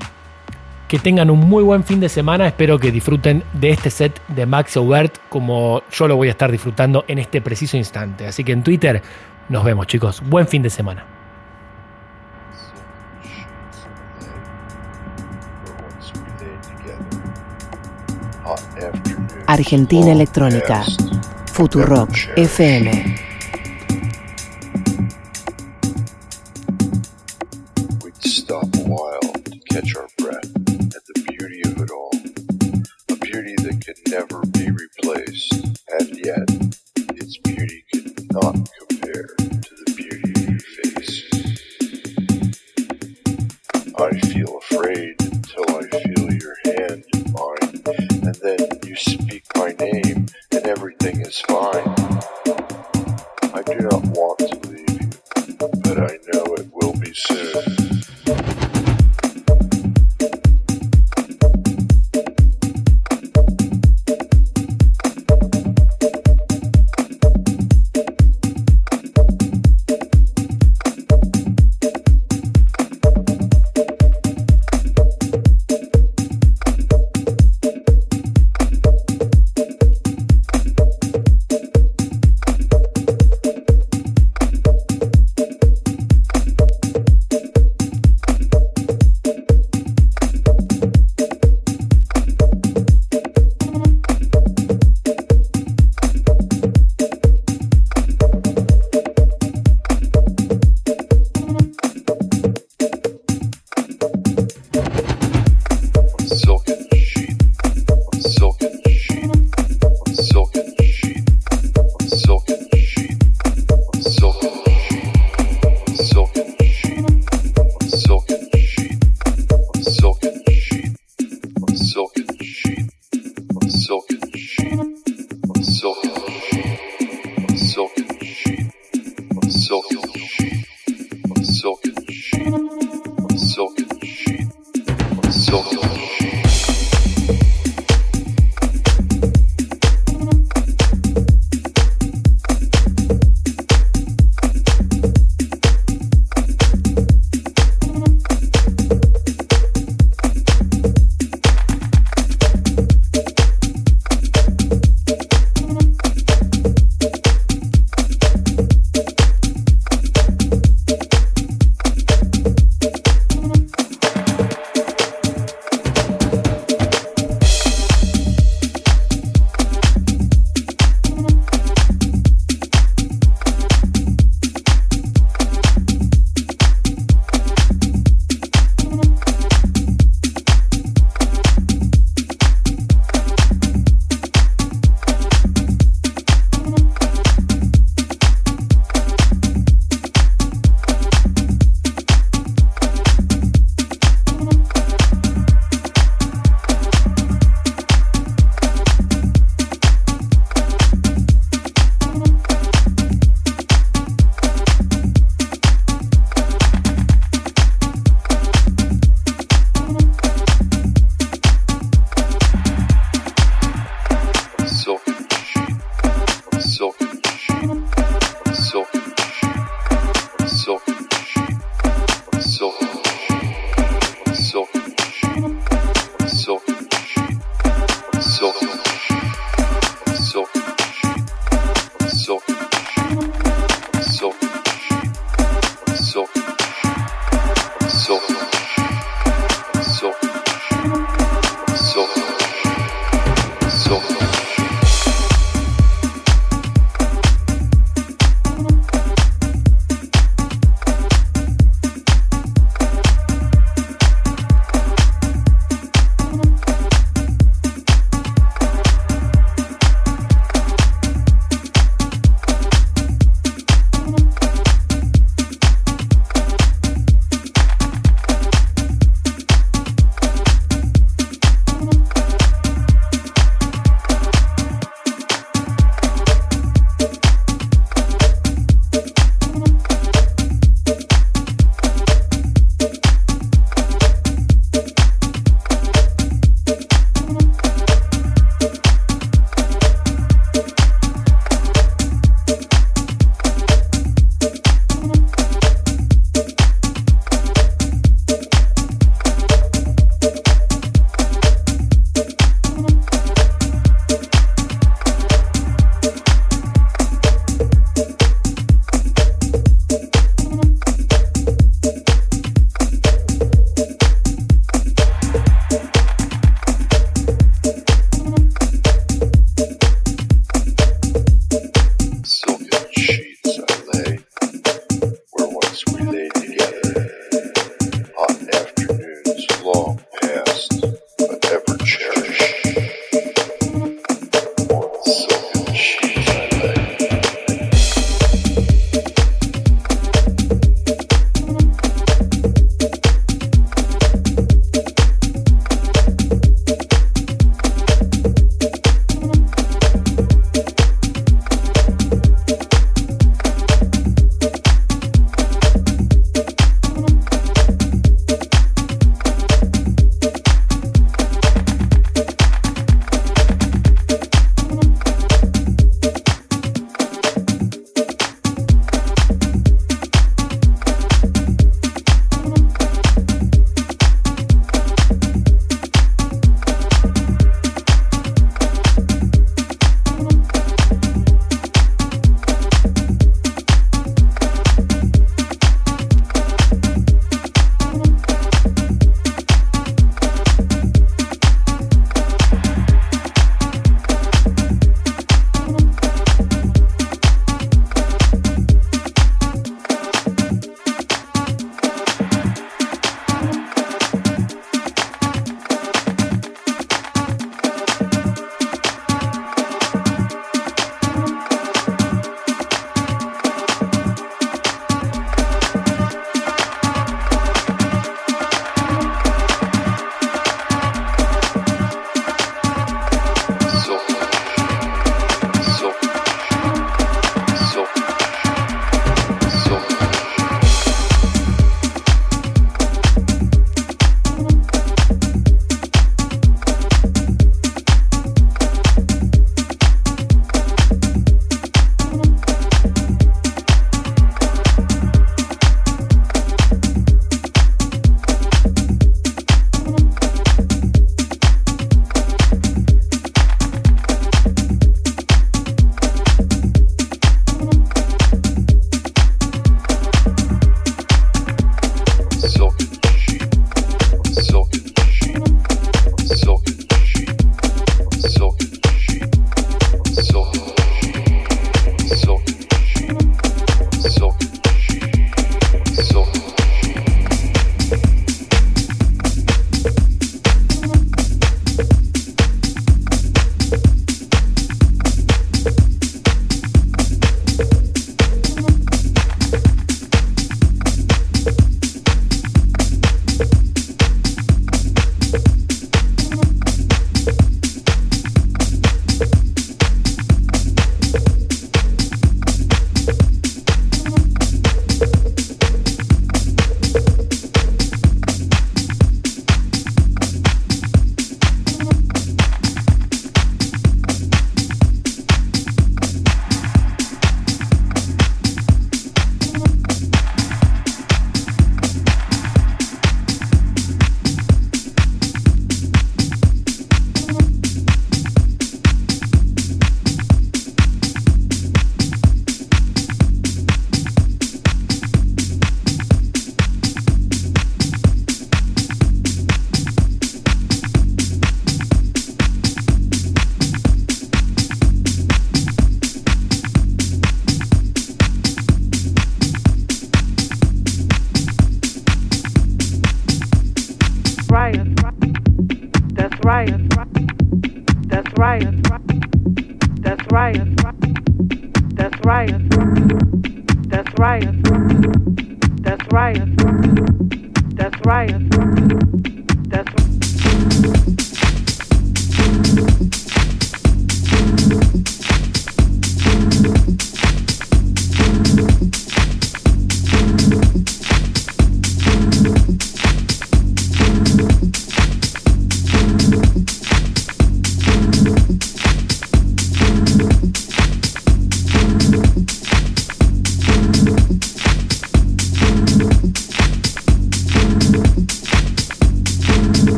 que tengan un muy buen fin de semana. Espero que disfruten de este set de Max Aubert como yo lo voy a estar disfrutando en este preciso instante. Así que en Twitter nos vemos, chicos. Buen fin de semana. Argentina Electrónica. Futurock FM. We'd stop a while to catch our can never be replaced, and yet its beauty can not compare to the beauty of your face. I feel afraid until I feel your hand in mine, and then you speak my name, and everything is fine. I do not want to leave you, but I know it will be soon.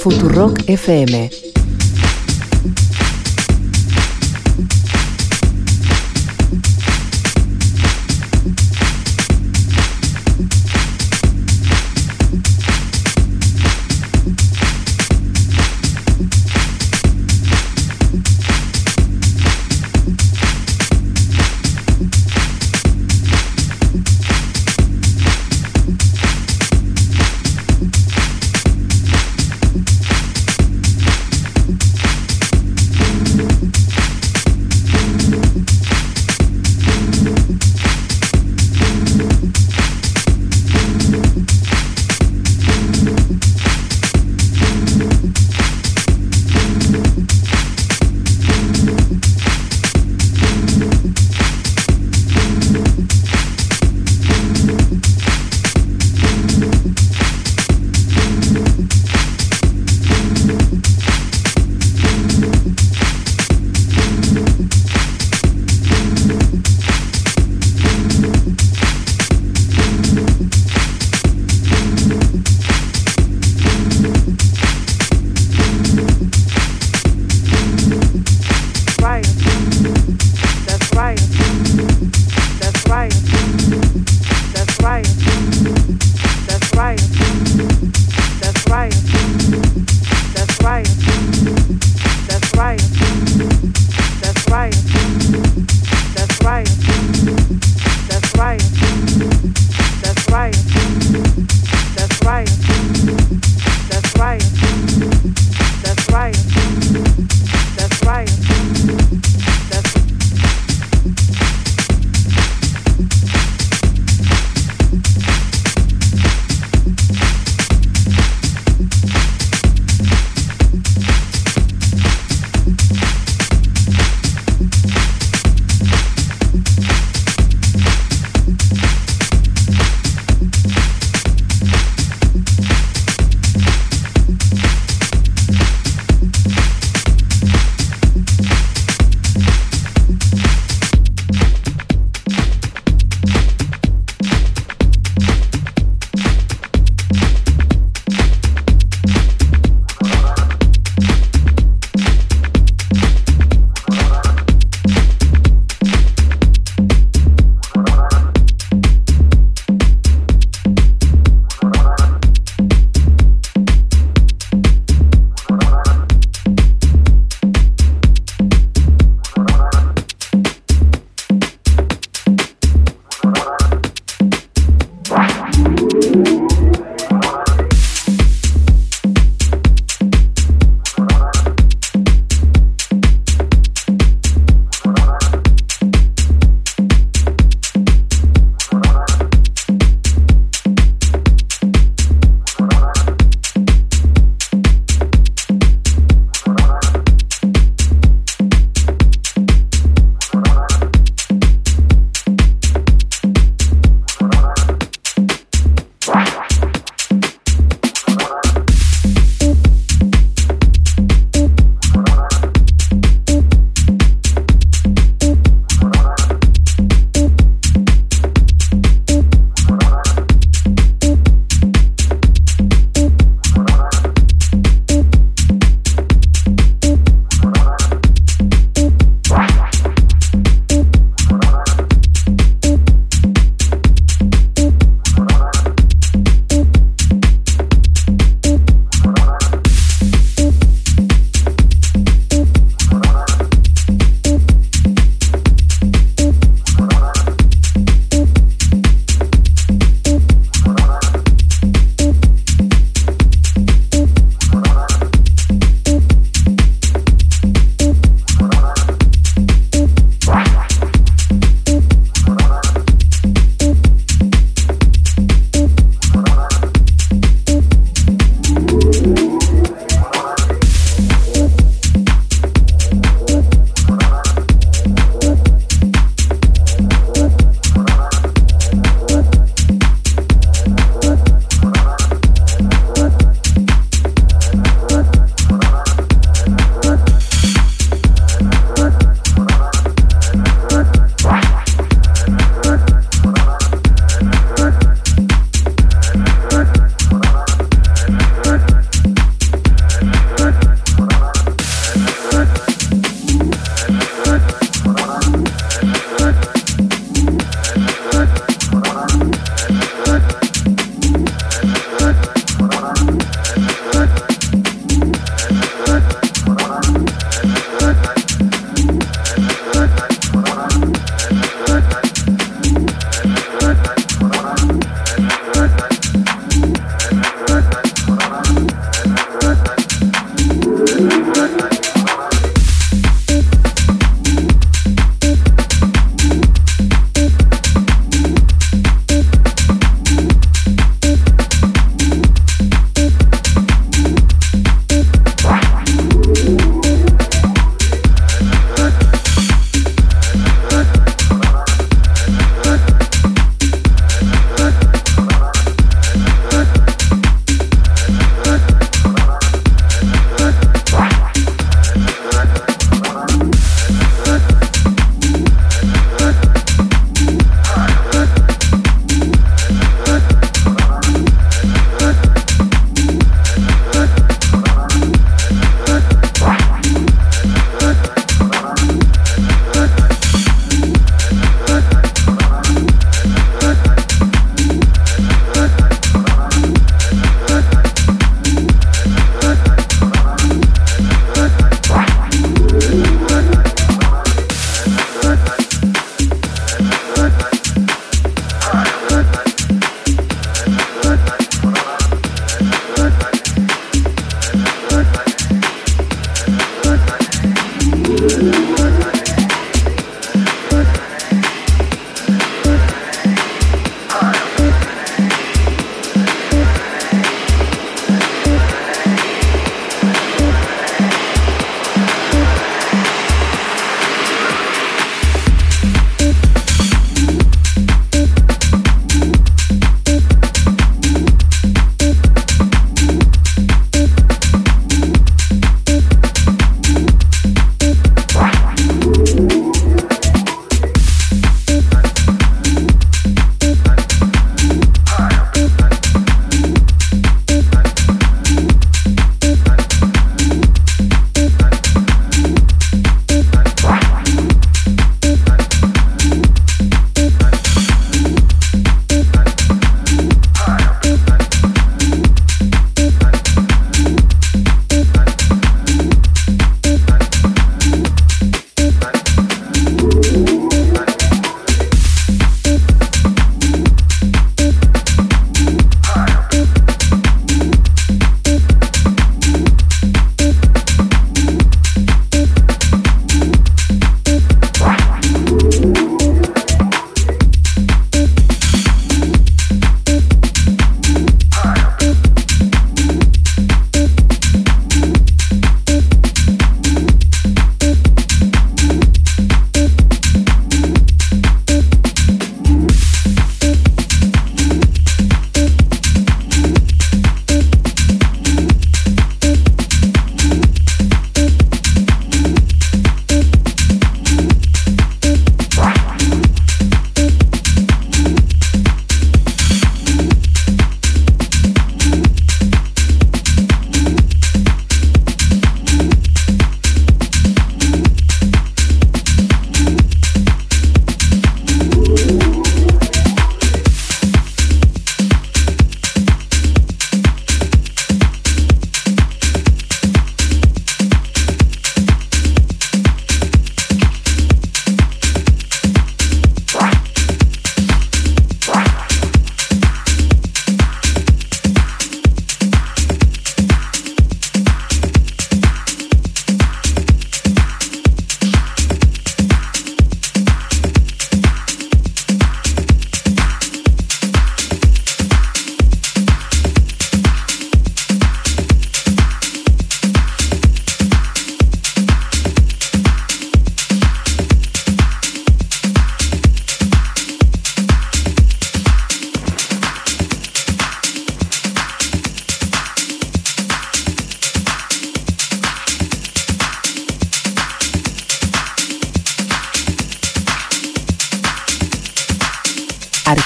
Futurock FM.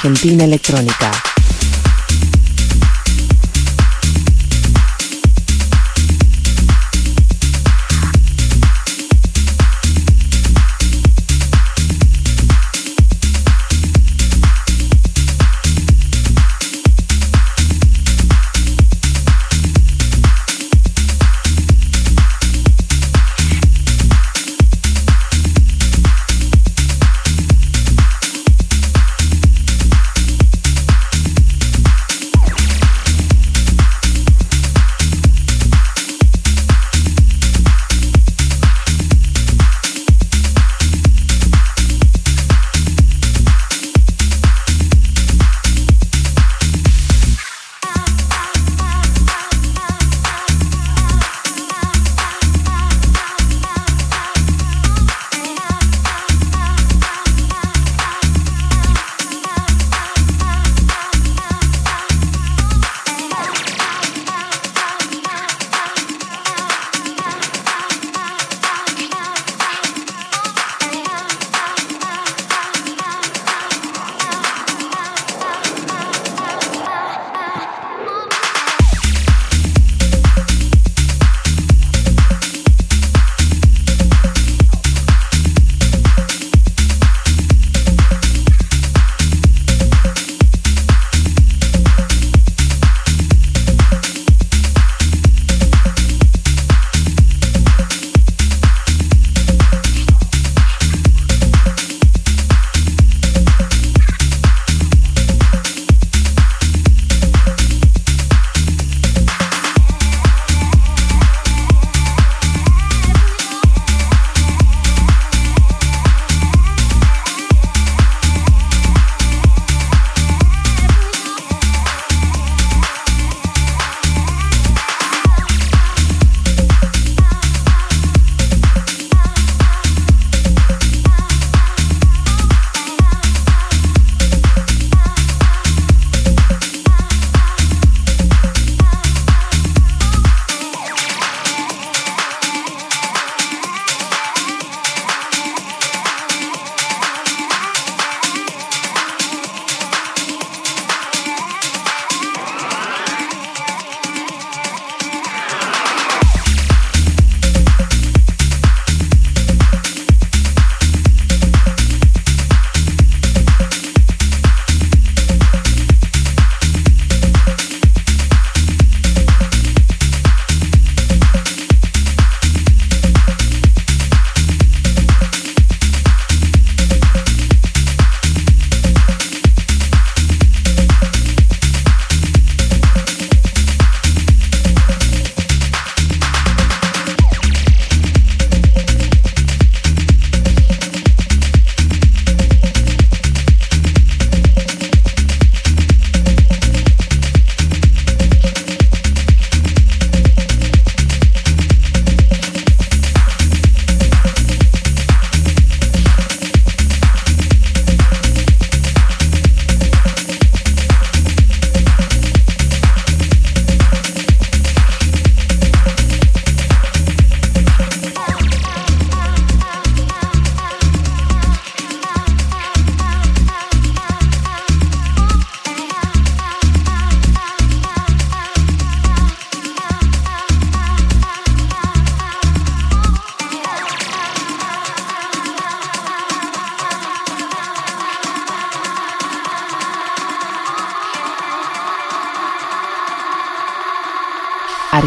Argentina Electrónica.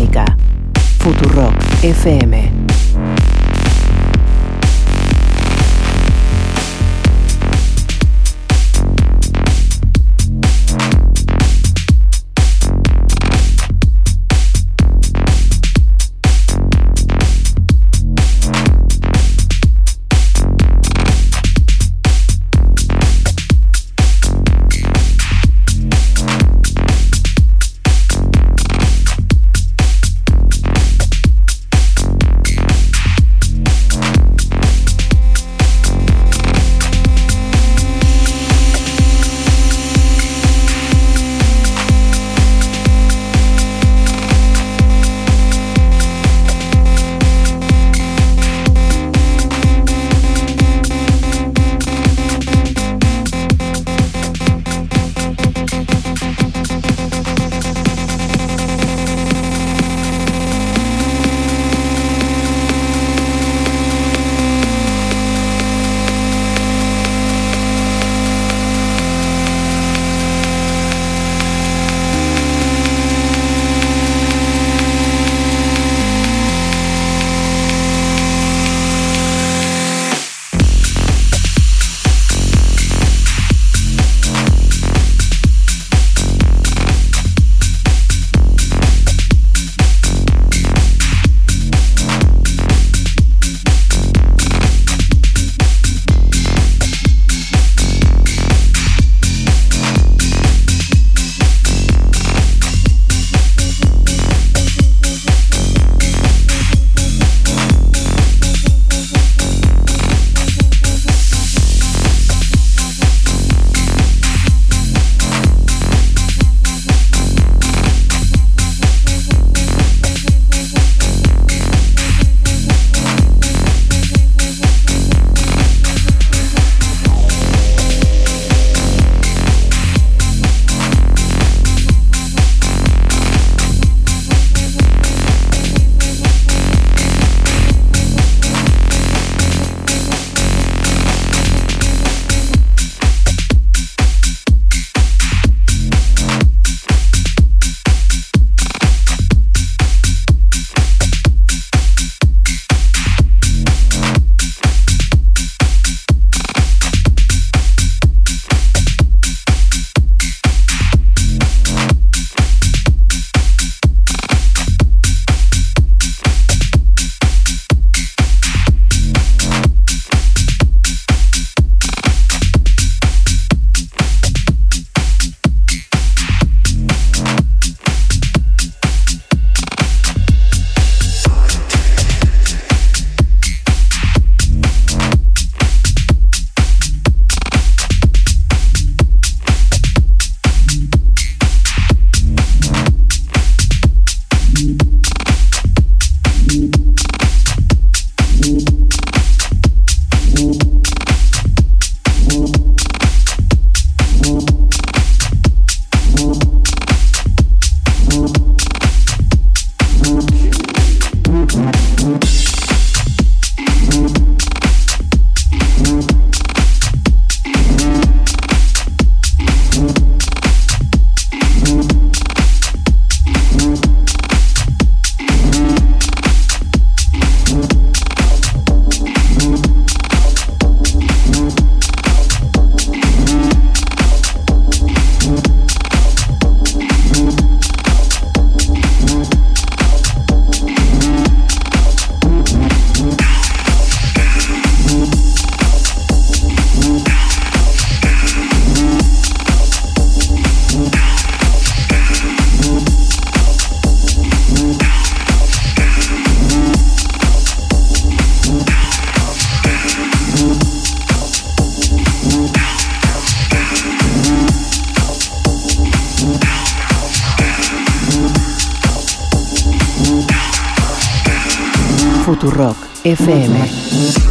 Futurock FM. Futurock FM.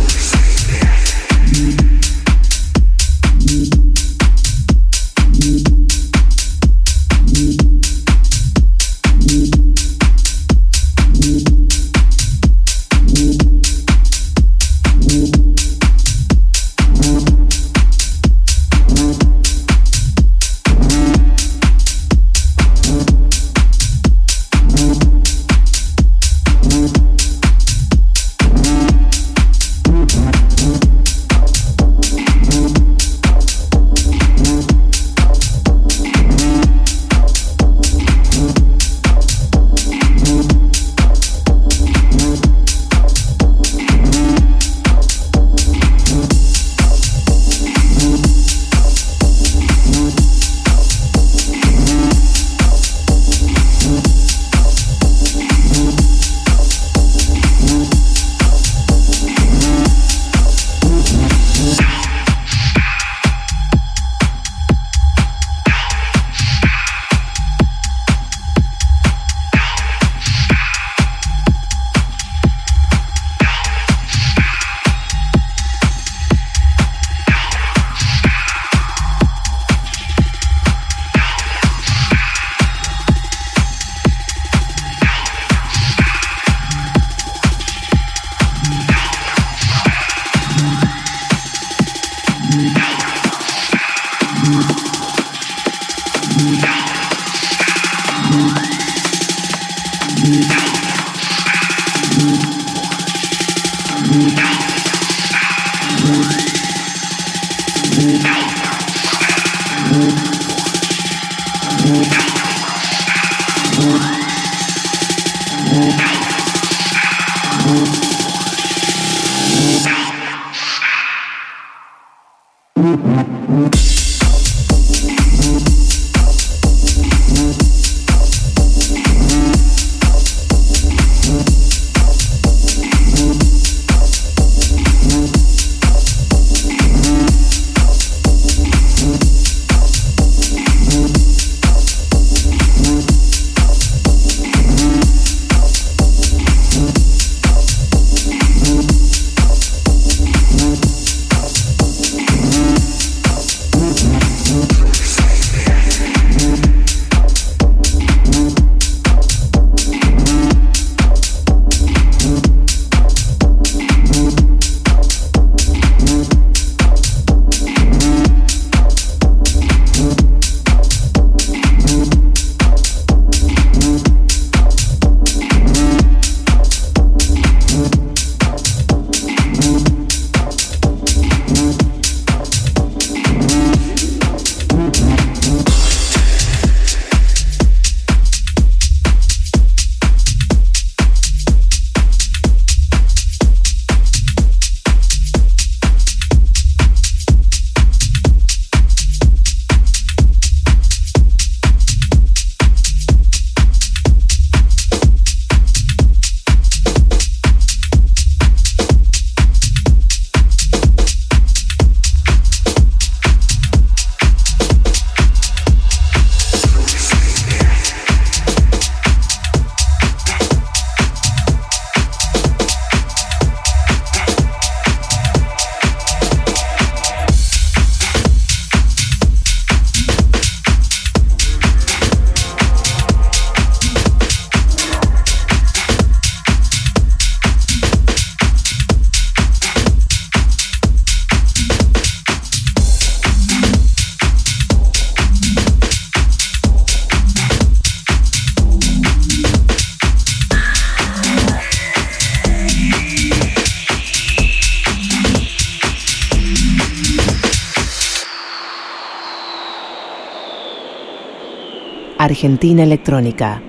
Argentina Electrónica.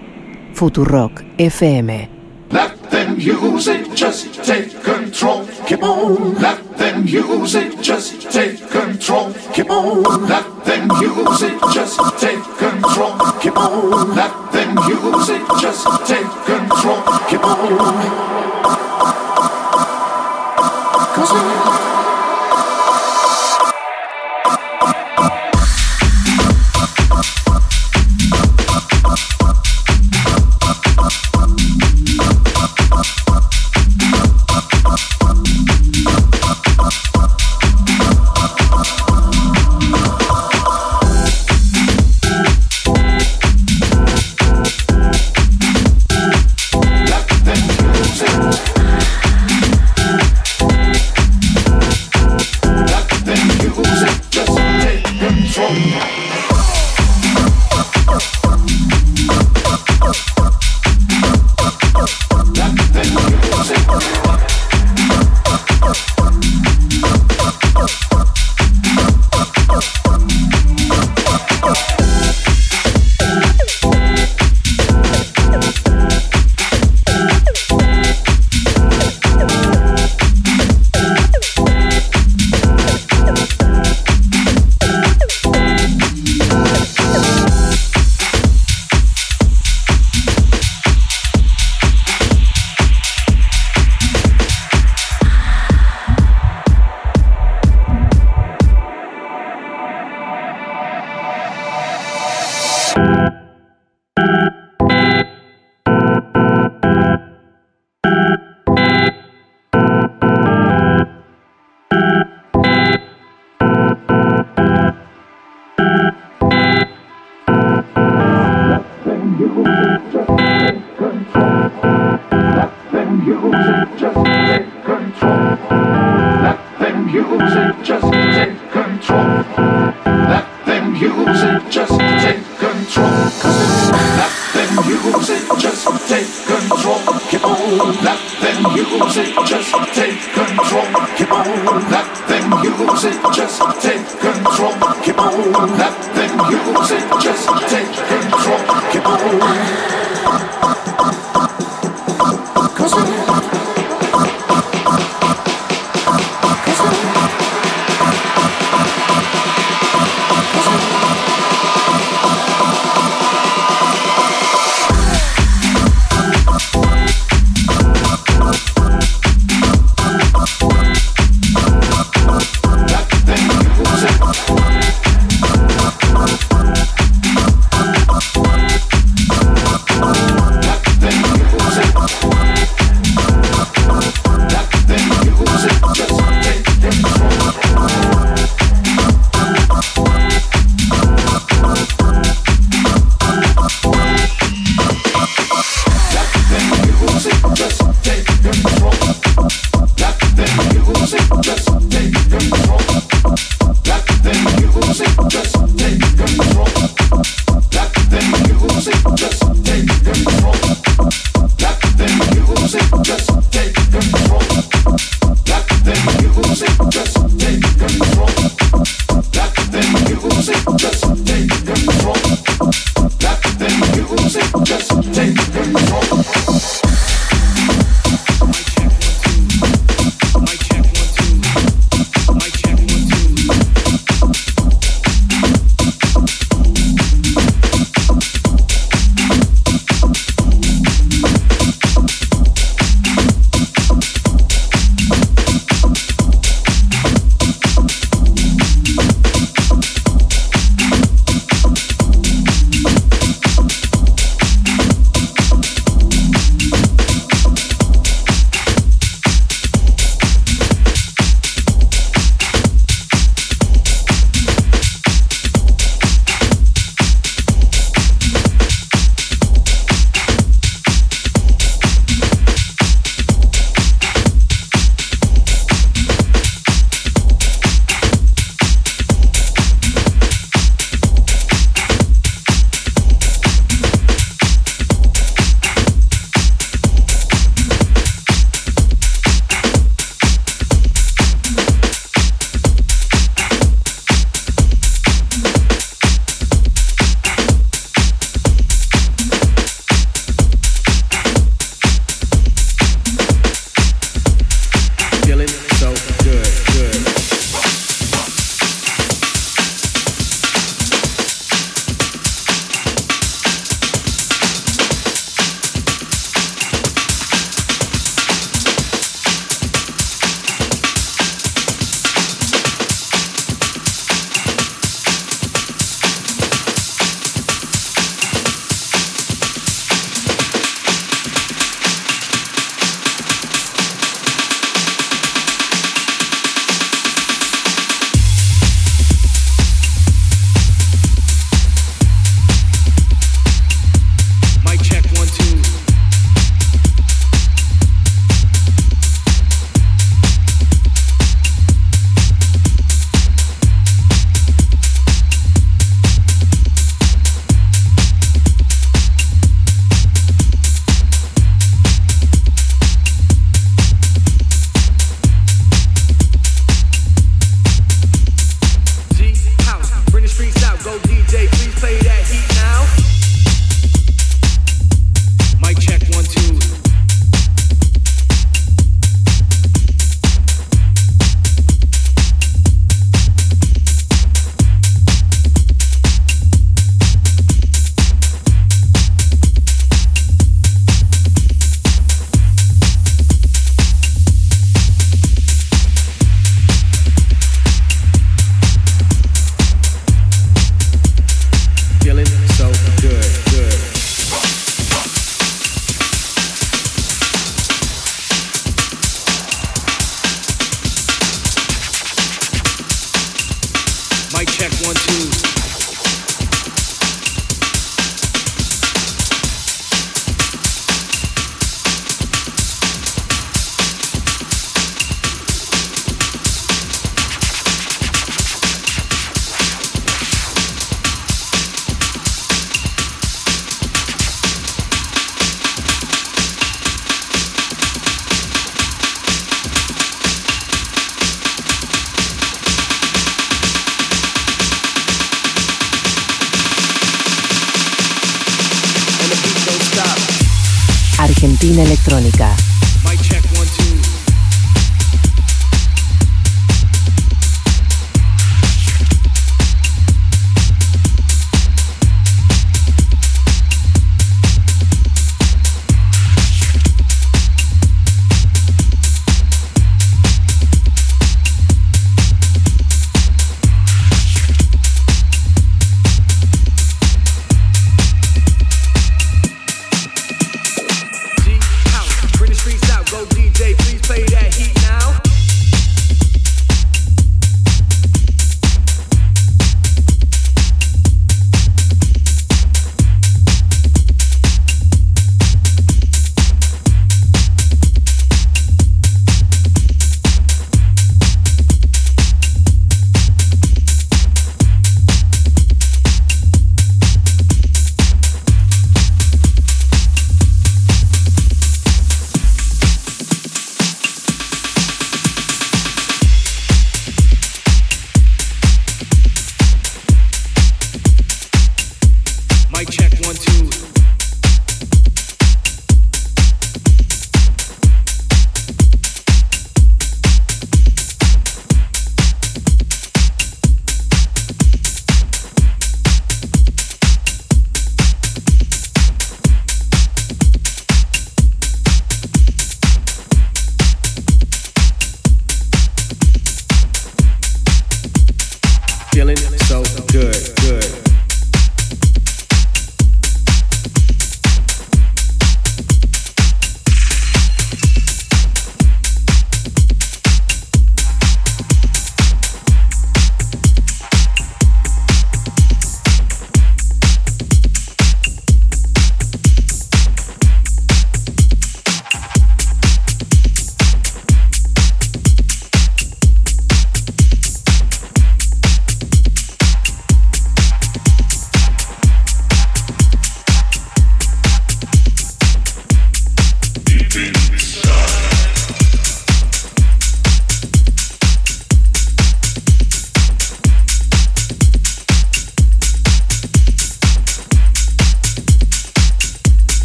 Futurock FM. Let them use it, just take control. Keep on. Let them use it, just take control. Keep on. Let them use it, just take control. Keep on. Let them use it, just take control. Keep on.